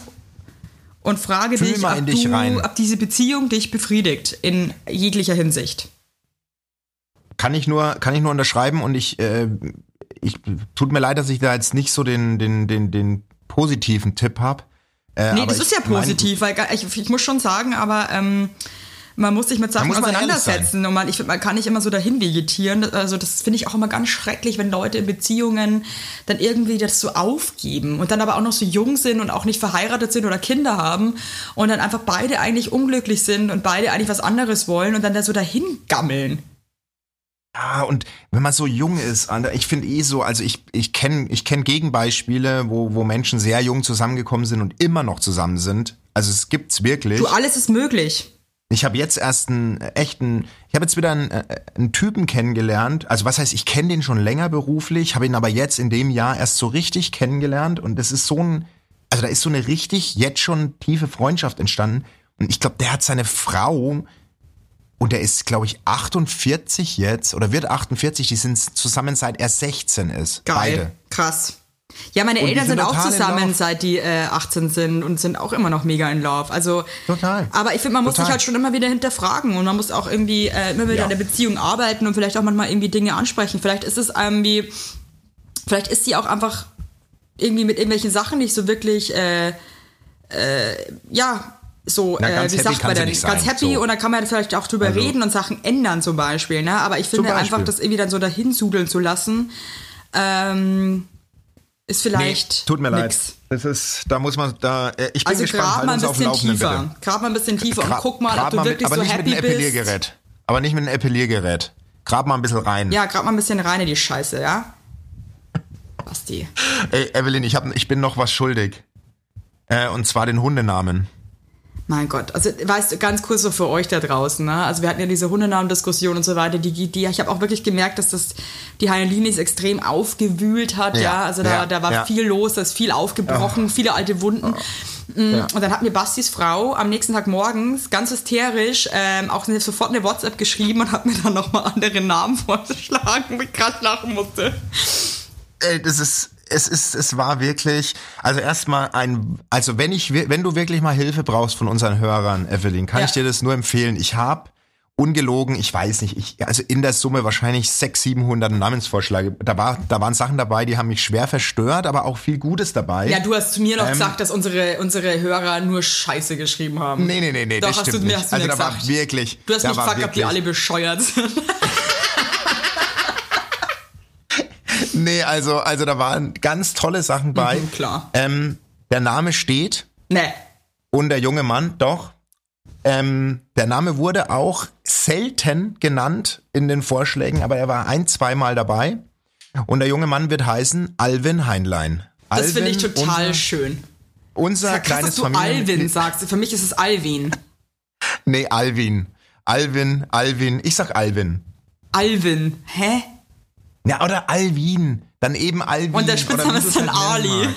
Speaker 1: und frage
Speaker 2: Fühl
Speaker 1: dich, ob,
Speaker 2: dich
Speaker 1: du, ob diese Beziehung dich befriedigt in jeglicher Hinsicht.
Speaker 2: kann ich nur, kann ich nur unterschreiben und ich, äh, ich tut mir leid, dass ich da jetzt nicht so den, den, den, den positiven Tipp habe. Äh,
Speaker 1: Nee, das ist ja positiv, weil ga- ich, ich muss schon sagen, aber ähm, man muss sich mit Sachen auseinandersetzen und man, ich, man kann nicht immer so dahin vegetieren. Also das finde ich auch immer ganz schrecklich, wenn Leute in Beziehungen dann irgendwie das so aufgeben und dann aber auch noch so jung sind und auch nicht verheiratet sind oder Kinder haben und dann einfach beide eigentlich unglücklich sind und beide eigentlich was anderes wollen und dann da so dahin gammeln.
Speaker 2: Ja, und wenn man so jung ist, ich finde eh so, also ich, ich kenne ich kenn Gegenbeispiele, wo, wo Menschen sehr jung zusammengekommen sind und immer noch zusammen sind. Also es gibt's wirklich.
Speaker 1: Du, alles ist möglich.
Speaker 2: Ich habe jetzt erst einen äh, echten, ich habe jetzt wieder einen, äh, einen Typen kennengelernt. Also was heißt, ich kenne den schon länger beruflich, habe ihn aber jetzt in dem Jahr erst so richtig kennengelernt und das ist so ein, also da ist so eine richtig jetzt schon tiefe Freundschaft entstanden. Und ich glaube, der hat seine Frau und der ist, glaube ich, 48 jetzt oder wird 48. Die sind zusammen seit er 16 ist.
Speaker 1: Geil.
Speaker 2: Beide.
Speaker 1: Krass. Ja, meine
Speaker 2: Und
Speaker 1: Eltern
Speaker 2: sind
Speaker 1: sind auch zusammen, seit die äh, 18 sind und sind auch immer noch mega in Love. Also
Speaker 2: Total.
Speaker 1: Aber ich finde, man muss
Speaker 2: Total.
Speaker 1: sich halt schon immer wieder hinterfragen und man muss auch irgendwie äh, immer wieder
Speaker 2: Ja.
Speaker 1: an der Beziehung arbeiten und vielleicht auch manchmal irgendwie Dinge ansprechen. Vielleicht ist es irgendwie, vielleicht ist sie auch einfach irgendwie mit irgendwelchen Sachen nicht so wirklich, äh, äh, ja, so,
Speaker 2: Na,
Speaker 1: äh, wie sagt man denn? Ganz happy
Speaker 2: so.
Speaker 1: und dann kann man vielleicht auch drüber
Speaker 2: Also-
Speaker 1: reden und Sachen ändern zum Beispiel, ne? Aber ich finde einfach, das irgendwie dann so dahinsudeln zu lassen, ähm, ist vielleicht
Speaker 2: Tut mir
Speaker 1: nix.
Speaker 2: leid. Das ist, da muss man, da, äh, ich bin
Speaker 1: Also
Speaker 2: gespannt,
Speaker 1: grab
Speaker 2: halt
Speaker 1: mal ein bisschen tiefer. Grab mal ein bisschen tiefer und
Speaker 2: Gra-
Speaker 1: guck mal, ob
Speaker 2: grab
Speaker 1: du
Speaker 2: mit-
Speaker 1: wirklich
Speaker 2: aber
Speaker 1: so
Speaker 2: nicht
Speaker 1: happy
Speaker 2: mit einem
Speaker 1: bist.
Speaker 2: Aber nicht mit einem Epiliergerät. Grab mal ein bisschen rein.
Speaker 1: Ja, grad mal ein bisschen rein in die Scheiße, ja? Basti.
Speaker 2: Ey, Evelyn, ich, hab, ich bin noch was schuldig. Äh, und zwar den Hundenamen.
Speaker 1: Mein Gott, also weißt du, ganz kurz so für euch da draußen, ne? Also wir hatten ja diese Hundenamen-Diskussion und so weiter, die, die ich habe auch wirklich gemerkt, dass das die Heineline extrem aufgewühlt hat, ja.
Speaker 2: Ja,
Speaker 1: Also da,
Speaker 2: ja,
Speaker 1: da war
Speaker 2: ja.
Speaker 1: viel los, da ist viel aufgebrochen, viele alte Wunden. Mm, Und dann hat mir Bastis Frau am nächsten Tag morgens ganz hysterisch ähm, auch sofort eine WhatsApp geschrieben und hat mir dann nochmal andere Namen [LAUGHS] vorgeschlagen, wo ich krass lachen musste.
Speaker 2: Ey, das ist, es ist, es war wirklich, also erstmal ein, also wenn ich, wenn du wirklich mal Hilfe brauchst von unseren Hörern, Evelyn, kann
Speaker 1: Ja.
Speaker 2: ich dir das nur empfehlen. Ich habe ungelogen, ich weiß nicht, ich, also in der Summe wahrscheinlich 600, 700 Namensvorschläge. Da war, da waren Sachen dabei, die haben mich schwer verstört, aber auch viel Gutes dabei.
Speaker 1: Ja, du hast zu mir noch
Speaker 2: Ähm,
Speaker 1: gesagt, dass unsere, unsere Hörer nur Scheiße geschrieben haben.
Speaker 2: Nee, nee, nee, nee,
Speaker 1: Doch,
Speaker 2: das
Speaker 1: hast
Speaker 2: stimmt
Speaker 1: du mir-
Speaker 2: nicht.
Speaker 1: hast du
Speaker 2: also da war
Speaker 1: gesagt.
Speaker 2: wirklich,
Speaker 1: Du hast
Speaker 2: war
Speaker 1: gefragt, ob die alle bescheuert sind. [LAUGHS]
Speaker 2: Nee, also, also da waren ganz tolle Sachen bei.
Speaker 1: Mhm, klar.
Speaker 2: Ähm, der Name steht
Speaker 1: nee.
Speaker 2: und der junge Mann, doch. Ähm, der Name wurde auch selten genannt in den Vorschlägen, aber er war ein, zweimal dabei. Und der junge Mann wird heißen Alvin Heinlein.
Speaker 1: Das finde ich total
Speaker 2: unser,
Speaker 1: schön.
Speaker 2: unser
Speaker 1: Krass,
Speaker 2: kleines
Speaker 1: dass du
Speaker 2: Familienmitglied.
Speaker 1: Alvin sagst. Für mich ist es Alvin.
Speaker 2: Nee, Alvin. Alvin, Alvin. Ich sag Alvin.
Speaker 1: Alvin. Hä?
Speaker 2: Ja, oder Alvin. Dann eben Alvin.
Speaker 1: Und der Spitzname ist dann
Speaker 2: halt nennen
Speaker 1: Ali.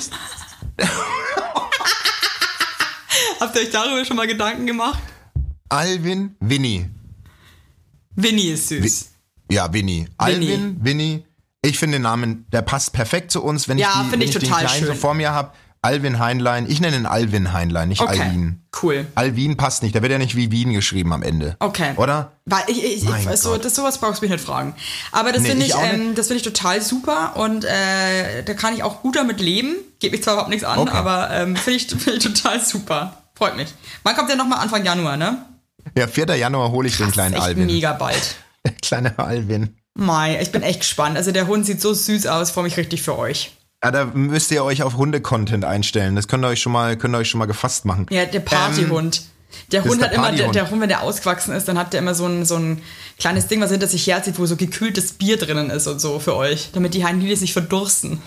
Speaker 1: [LAUGHS] Habt ihr euch darüber schon mal Gedanken gemacht?
Speaker 2: Alvin, Winnie.
Speaker 1: Winnie ist süß.
Speaker 2: Ja, Winnie. Alvin, Winnie. Ich finde den Namen, der passt perfekt zu uns, wenn
Speaker 1: Ja,
Speaker 2: ich, die, wenn
Speaker 1: ich
Speaker 2: ich den
Speaker 1: total
Speaker 2: Kleinen so
Speaker 1: schön.
Speaker 2: vor mir habe. Alvin Heinlein. Ich nenne ihn Alvin Heinlein, nicht
Speaker 1: Okay.
Speaker 2: Alvin.
Speaker 1: Cool.
Speaker 2: Alvin passt nicht, der wird ja nicht wie Wien geschrieben am Ende.
Speaker 1: Okay.
Speaker 2: Oder?
Speaker 1: Weil ich, ich, ich so, das sowas brauchst du mich nicht fragen. Aber das
Speaker 2: Nee,
Speaker 1: finde
Speaker 2: ich
Speaker 1: ich, ähm, das finde ich total super und äh, da kann ich auch gut damit leben. Geht mich zwar überhaupt nichts an,
Speaker 2: Okay.
Speaker 1: aber ähm, finde ich, [LAUGHS] finde ich total super. Freut mich. Wann kommt der nochmal Anfang Januar, ne?
Speaker 2: Ja, 4. Januar hole ich den kleinen
Speaker 1: Echt
Speaker 2: Alvin.
Speaker 1: mega bald. [LAUGHS]
Speaker 2: Der kleine Alvin.
Speaker 1: Mai, ich bin echt gespannt. Also der Hund sieht so süß aus, freue mich richtig für euch.
Speaker 2: Ja, da müsst ihr euch auf Hunde-Content einstellen. Das könnt ihr euch schon mal, könnt ihr euch schon mal gefasst machen.
Speaker 1: Ja, der Partyhund. der
Speaker 2: Ähm, das
Speaker 1: Hund
Speaker 2: ist
Speaker 1: hat
Speaker 2: der
Speaker 1: immer, der, der Hund, wenn der ausgewachsen ist, dann hat der immer so ein, so ein kleines Ding, was hinter sich herzieht, wo so gekühltes Bier drinnen ist und so für euch, damit die Heinilis nicht verdursten.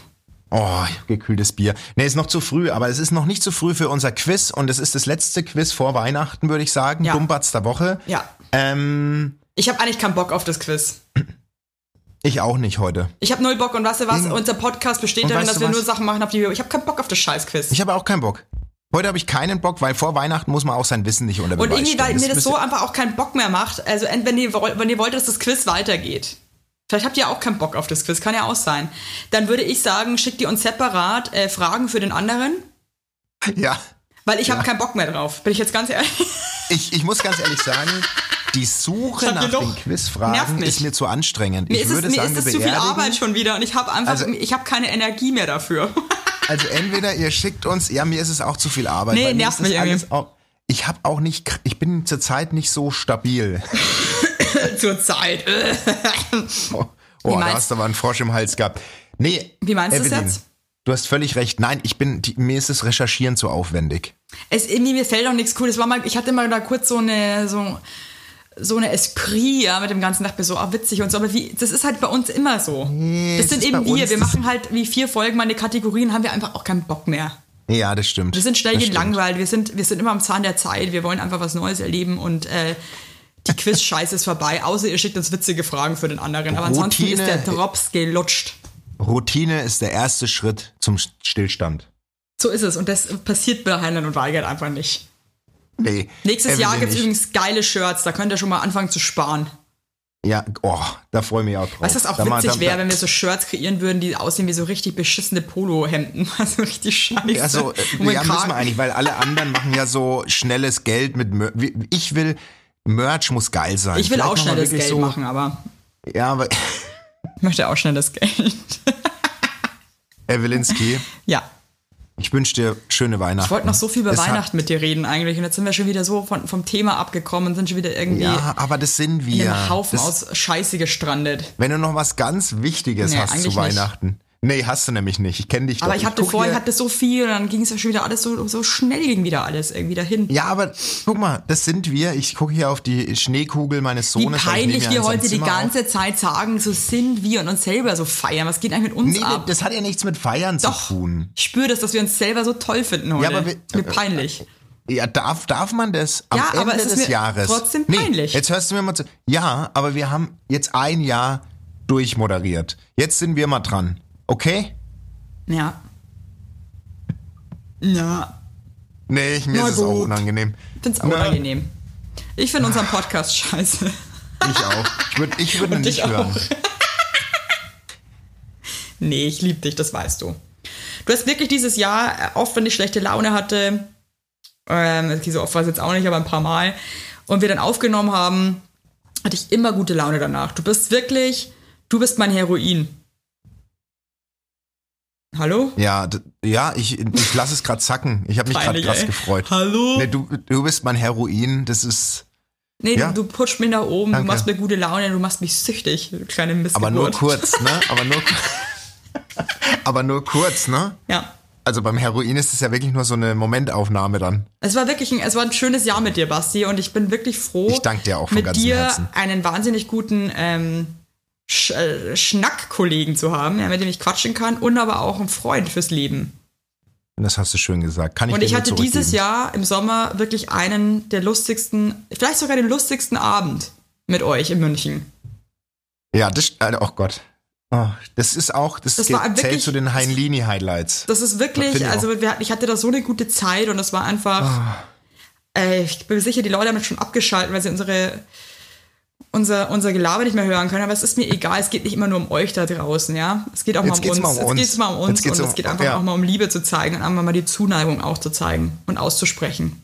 Speaker 2: Oh, gekühltes Bier. Nee, ist noch zu früh, aber es ist noch nicht zu früh für unser Quiz und es ist das letzte Quiz vor Weihnachten, würde ich sagen.
Speaker 1: Ja.
Speaker 2: Dummbatz der Woche.
Speaker 1: Ja.
Speaker 2: Ähm,
Speaker 1: Ich habe eigentlich keinen Bock auf das Quiz. [CLEARS THROAT]
Speaker 2: ich auch nicht heute.
Speaker 1: Ich habe null Bock und weißt du was? Unser Podcast besteht
Speaker 2: Und
Speaker 1: darin, dass wir
Speaker 2: was?
Speaker 1: nur Sachen machen, auf die wir. Ich habe keinen Bock auf das Scheißquiz.
Speaker 2: Ich habe auch keinen Bock. Heute habe ich keinen Bock, weil vor Weihnachten muss man auch sein Wissen nicht unter
Speaker 1: Und irgendwie, weil
Speaker 2: stellen.
Speaker 1: mir das
Speaker 2: müsst
Speaker 1: so einfach auch keinen Bock mehr macht. Also, wenn ihr, wenn ihr wollt, dass das Quiz weitergeht. Vielleicht habt ihr auch keinen Bock auf das Quiz, kann ja auch sein. Dann würde ich sagen, schickt ihr uns separat äh, Fragen für den anderen,
Speaker 2: Ja,
Speaker 1: weil ich
Speaker 2: Ja.
Speaker 1: habe keinen Bock mehr drauf. Bin ich jetzt ganz ehrlich.
Speaker 2: ich, ich muss ganz ehrlich sagen, [LAUGHS] die Suche nach den Quizfragen ist mir zu anstrengend.
Speaker 1: Mir
Speaker 2: ich
Speaker 1: ist, es,
Speaker 2: würde
Speaker 1: mir
Speaker 2: sagen,
Speaker 1: ist es zu viel Arbeit schon wieder und ich habe einfach,
Speaker 2: Also-
Speaker 1: ich habe keine Energie mehr dafür. [LAUGHS]
Speaker 2: Also entweder ihr schickt uns, ja, mir ist es auch zu viel Arbeit.
Speaker 1: Nee, nervt
Speaker 2: das
Speaker 1: mich irgendwie.
Speaker 2: auch, ich habe auch nicht, ich bin zurzeit nicht so stabil. [LAUGHS]
Speaker 1: Zur Zeit. [LAUGHS]
Speaker 2: Oh, oh da hast du aber einen Frosch im Hals gehabt. Nee.
Speaker 1: Wie meinst du das jetzt?
Speaker 2: Du hast völlig recht. Nein, ich bin, die, mir ist das Recherchieren zu aufwendig.
Speaker 1: Es, irgendwie, mir fällt auch nichts Cooles. War mal, ich hatte mal da kurz so eine, so, so eine Esprit, ja, mit dem ganzen Dachte mir so, ah, witzig und so, aber wie, das ist halt bei uns immer so.
Speaker 2: Nee,
Speaker 1: das sind eben wir. Wir machen halt wie vier Folgen mal eine Kategorien, haben wir einfach auch keinen Bock mehr.
Speaker 2: Ja, das stimmt.
Speaker 1: Wir sind schnell gelangweilt, wir sind, wir sind immer am Zahn der Zeit, wir wollen einfach was Neues erleben und äh, die [LAUGHS] Quiz-Scheiße ist vorbei, außer ihr schickt uns witzige Fragen für den anderen. Aber ansonsten
Speaker 2: Routine-
Speaker 1: ist der Drops gelutscht.
Speaker 2: Routine ist der erste Schritt zum Stillstand.
Speaker 1: So ist es und das passiert bei Heinlein und Weigert einfach nicht.
Speaker 2: Nee.
Speaker 1: Nächstes Jahr gibt es übrigens geile Shirts, da könnt ihr schon mal anfangen zu sparen.
Speaker 2: Ja, oh, da freue ich mich auch drauf.
Speaker 1: Weißt du, was auch
Speaker 2: Da
Speaker 1: witzig wäre, wenn wir so Shirts kreieren würden, die aussehen wie so richtig beschissene Polohemden. [LAUGHS] Also richtig scheiße.
Speaker 2: Also, äh, ja, müssen wir eigentlich, weil alle anderen machen ja so schnelles Geld mit Mer Ich will, Merch muss geil sein.
Speaker 1: Ich will
Speaker 2: Vielleicht
Speaker 1: auch schnelles Geld machen, aber
Speaker 2: Ja, aber [LAUGHS]
Speaker 1: ich möchte auch schnelles Geld. [LAUGHS]
Speaker 2: Evelinski,
Speaker 1: ja.
Speaker 2: Ich wünsche dir schöne Weihnachten.
Speaker 1: Ich wollte noch so viel über
Speaker 2: hat-
Speaker 1: Weihnachten mit dir reden eigentlich und jetzt sind wir schon wieder so von, vom Thema abgekommen und sind schon wieder irgendwie
Speaker 2: Ja, aber das sind
Speaker 1: in
Speaker 2: wir.
Speaker 1: einem Haufen
Speaker 2: das,
Speaker 1: aus Scheiße gestrandet.
Speaker 2: wenn du noch was ganz Wichtiges
Speaker 1: Nee,
Speaker 2: hast zu
Speaker 1: eigentlich nicht.
Speaker 2: Nee, hast du nämlich nicht. Ich kenne dich doch.
Speaker 1: Aber ich hatte
Speaker 2: guck
Speaker 1: vorhin hatte so viel und dann ging es ja schon wieder alles so, so schnell ging wieder alles irgendwie dahin.
Speaker 2: Ja, aber guck mal, das sind wir. Ich gucke hier auf die Schneekugel meines
Speaker 1: Wie
Speaker 2: Sohnes. ich nehme
Speaker 1: peinlich wir heute die ganze Zeit sagen, so sind wir und uns selber so feiern. Was geht eigentlich mit uns
Speaker 2: auf. Nee,
Speaker 1: ab?
Speaker 2: das hat ja nichts mit Feiern
Speaker 1: Doch,
Speaker 2: zu tun.
Speaker 1: ich spüre das, dass wir uns selber so toll finden heute.
Speaker 2: Ja, aber wir-
Speaker 1: mir peinlich.
Speaker 2: Ja, darf, darf man das am
Speaker 1: Ja,
Speaker 2: Ende
Speaker 1: aber es ist
Speaker 2: des
Speaker 1: mir
Speaker 2: Jahres?
Speaker 1: trotzdem
Speaker 2: Nee,
Speaker 1: peinlich.
Speaker 2: jetzt hörst du mir mal zu. Ja, aber wir haben jetzt ein Jahr durchmoderiert. Jetzt sind wir mal dran. Okay?
Speaker 1: Ja. Ja,
Speaker 2: Nee, ich, mir
Speaker 1: Na
Speaker 2: ist es auch unangenehm.
Speaker 1: find's auch
Speaker 2: Na.
Speaker 1: unangenehm. Ich finde unseren Podcast scheiße.
Speaker 2: Ich auch. Ich würde ich würd nicht
Speaker 1: ich auch.
Speaker 2: hören. [LAUGHS]
Speaker 1: Nee, ich liebe dich, das weißt du. Du hast wirklich dieses Jahr, äh, oft wenn ich schlechte Laune hatte, ähm, so oft war es jetzt auch nicht, aber ein paar Mal, und wir dann aufgenommen haben, hatte ich immer gute Laune danach. Du bist wirklich, du bist mein Heroin. Hallo?
Speaker 2: Ja, ja, ich, ich lasse es gerade zacken. Ich habe mich gerade krass gefreut.
Speaker 1: Hallo?
Speaker 2: Nee, du, du bist mein Heroin. Das ist.
Speaker 1: Nee,
Speaker 2: Ja.
Speaker 1: du, du pusht mich nach oben,
Speaker 2: Danke.
Speaker 1: du machst mir gute Laune, du machst mich süchtig, kleine Missgeburt.
Speaker 2: Aber nur kurz, ne? Aber nur, [LAUGHS] aber nur kurz, ne?
Speaker 1: Ja.
Speaker 2: Also beim Heroin ist es ja wirklich nur so eine Momentaufnahme dann.
Speaker 1: Es war wirklich ein, es war ein schönes Jahr mit dir, Basti, und ich bin wirklich froh,
Speaker 2: Ich danke dir auch von
Speaker 1: mit
Speaker 2: ganzem
Speaker 1: dir
Speaker 2: Herzen.
Speaker 1: einen wahnsinnig guten ähm, Sch äh, Schnackkollegen zu haben, ja, mit dem ich quatschen kann und aber auch einen Freund fürs Leben.
Speaker 2: Das hast du schön gesagt. Kann ich
Speaker 1: Und ich hatte dieses. Jahr im Sommer wirklich einen der lustigsten, vielleicht sogar den lustigsten Abend mit euch in München.
Speaker 2: Ja, das. äh, Oh Gott. Oh, das ist auch. Das,
Speaker 1: Das
Speaker 2: zählt
Speaker 1: wirklich-
Speaker 2: zu den Heinlini-Highlights.
Speaker 1: Das ist wirklich,
Speaker 2: ich
Speaker 1: also ich hatte da so eine gute Zeit und es war einfach,
Speaker 2: Ah.
Speaker 1: äh, ich bin sicher, die Leute haben jetzt schon abgeschaltet, weil sie unsere, unser, unser Gelaber nicht mehr hören können, aber es ist mir egal, es geht nicht immer nur um euch da draußen, ja. Es geht auch
Speaker 2: Jetzt
Speaker 1: mal um uns.
Speaker 2: mal um
Speaker 1: Jetzt
Speaker 2: uns.
Speaker 1: geht's mal um uns
Speaker 2: Jetzt
Speaker 1: und
Speaker 2: um-
Speaker 1: es geht einfach
Speaker 2: ja.
Speaker 1: auch mal um Liebe zu zeigen und einfach mal die Zuneigung auch zu zeigen und auszusprechen.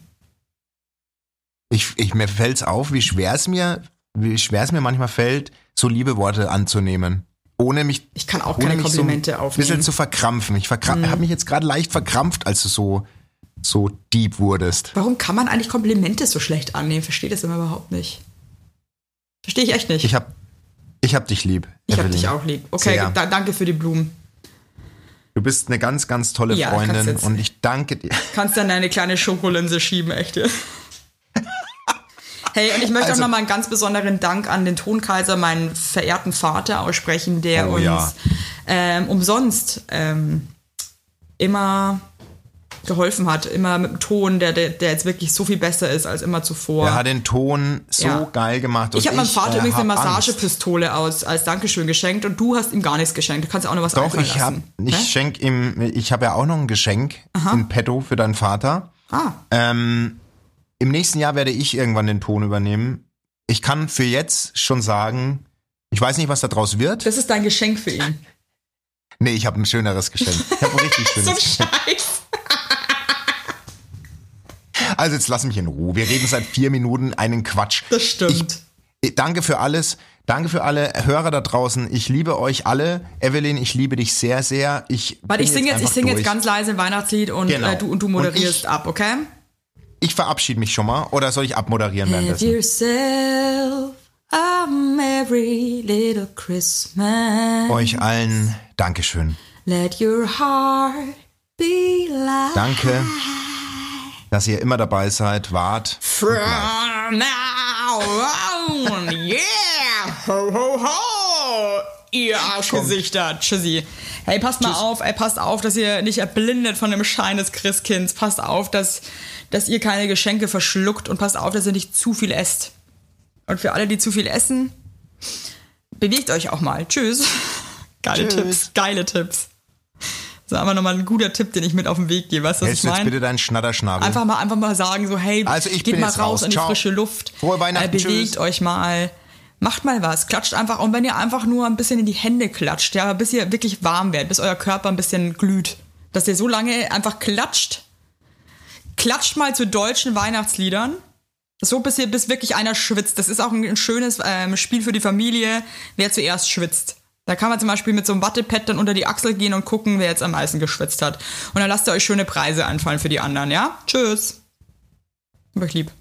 Speaker 2: Ich, ich, mir fällt's auf, wie schwer es mir, wie schwer es mir manchmal fällt, so liebe Worte anzunehmen. Ohne mich.
Speaker 1: Ich kann auch keine Komplimente
Speaker 2: so ein
Speaker 1: aufnehmen. Mhm.
Speaker 2: bisschen zu verkrampfen. Ich verkra habe mich jetzt gerade leicht verkrampft, als du so, so deep wurdest.
Speaker 1: Warum kann man eigentlich Komplimente so schlecht annehmen? Verstehe das immer überhaupt nicht. Verstehe ich echt nicht.
Speaker 2: Ich hab, ich hab dich lieb.
Speaker 1: Ich hab
Speaker 2: Evelyn.
Speaker 1: dich auch lieb. Okay,
Speaker 2: Sehr.
Speaker 1: da, danke für die Blumen.
Speaker 2: Du bist eine ganz, ganz tolle
Speaker 1: Ja,
Speaker 2: Freundin
Speaker 1: jetzt-
Speaker 2: und ich danke dir.
Speaker 1: Kannst dann eine kleine Schokolinse schieben, echt. ja. [LAUGHS] Hey, und ich möchte
Speaker 2: Also-
Speaker 1: auch nochmal einen ganz besonderen Dank an den Tonkaiser, meinen verehrten Vater, aussprechen, der
Speaker 2: Oh,
Speaker 1: uns
Speaker 2: ja.
Speaker 1: ähm, umsonst ähm, immer geholfen hat, immer mit dem Ton, der, der, der jetzt wirklich so viel besser ist als immer zuvor.
Speaker 2: Er hat den Ton so
Speaker 1: Ja.
Speaker 2: geil gemacht.
Speaker 1: ich habe meinem Vater
Speaker 2: äh,
Speaker 1: übrigens eine. Masagepistole aus, als Dankeschön geschenkt und du hast ihm gar nichts geschenkt. Du kannst auch noch was
Speaker 2: Doch, ich habe ich
Speaker 1: Hä?
Speaker 2: schenk ihm, ich habe ja auch noch ein Geschenk in petto für deinen Vater.
Speaker 1: Ah,
Speaker 2: Ähm, Im nächsten Jahr werde ich irgendwann den Ton übernehmen. Ich kann für jetzt schon sagen, ich weiß nicht, was da draus wird.
Speaker 1: das ist dein Geschenk für ihn. [LAUGHS]
Speaker 2: Nee, ich habe ein schöneres Geschenk. Ich habe ein richtig [LAUGHS]
Speaker 1: So
Speaker 2: schönes Geschenk.
Speaker 1: Scheiß.
Speaker 2: Also jetzt lass mich in Ruhe. Wir reden seit vier Minuten einen Quatsch.
Speaker 1: Das stimmt.
Speaker 2: Ich, danke für alles. Danke für alle Hörer da draußen. Ich liebe euch alle. Evelyn, ich liebe dich sehr, sehr. Ich
Speaker 1: Warte, ich singe jetzt, ich
Speaker 2: einfach
Speaker 1: singe jetzt ganz leise ein Weihnachtslied und,
Speaker 2: Genau.
Speaker 1: äh, du, und du
Speaker 2: Und
Speaker 1: moderierst
Speaker 2: ich-
Speaker 1: ab, okay?
Speaker 2: Ich verabschiede mich schon mal. Oder soll ich abmoderieren
Speaker 1: Have
Speaker 2: währenddessen?
Speaker 1: yourself a merry little Christmas.
Speaker 2: Euch allen Dankeschön.
Speaker 1: Let your heart be light.
Speaker 2: Danke, dass ihr immer dabei seid, wart.
Speaker 1: From now on, yeah! Ho, ho, ho! Ihr Arschgesichter. Tschüssi. Hey, passt mal auf, ey, passt auf, dass ihr nicht erblindet von dem Schein des Christkinds. Passt auf, dass, dass ihr keine Geschenke verschluckt und passt auf, dass ihr nicht zu viel esst. Und für alle, die zu viel essen, bewegt euch auch mal. Tschüss. Geile
Speaker 2: Tschüss.
Speaker 1: Tipps, geile Tipps. Das ist einfach nochmal ein guter Tipp, den ich mit auf den Weg gebe. Weißt du, was
Speaker 2: Hältst
Speaker 1: ich meine?
Speaker 2: bitte deinen Schnatterschnabel?
Speaker 1: Einfach mal, einfach mal sagen, so, hey,
Speaker 2: Also ich
Speaker 1: geht mal raus
Speaker 2: raus.
Speaker 1: in die
Speaker 2: Ciao.
Speaker 1: frische Luft.
Speaker 2: Frohe Weihnachten,
Speaker 1: Äh, bewegt
Speaker 2: tschüss.
Speaker 1: euch mal. Macht mal was, klatscht einfach, und wenn ihr einfach nur ein bisschen in die Hände klatscht, ja, bis ihr wirklich warm werdet, bis euer Körper ein bisschen glüht, dass ihr so lange einfach klatscht. Klatscht mal zu deutschen Weihnachtsliedern. So bis ihr, bis wirklich einer schwitzt. Das ist auch ein, schönes ähm, Spiel für die Familie, wer zuerst schwitzt. Da kann man zum Beispiel mit so einem Wattepad dann unter die Achsel gehen und gucken, wer jetzt am meisten geschwitzt hat. Und dann lasst ihr euch schöne Preise einfallen für die anderen, ja? Tschüss. Hab euch lieb.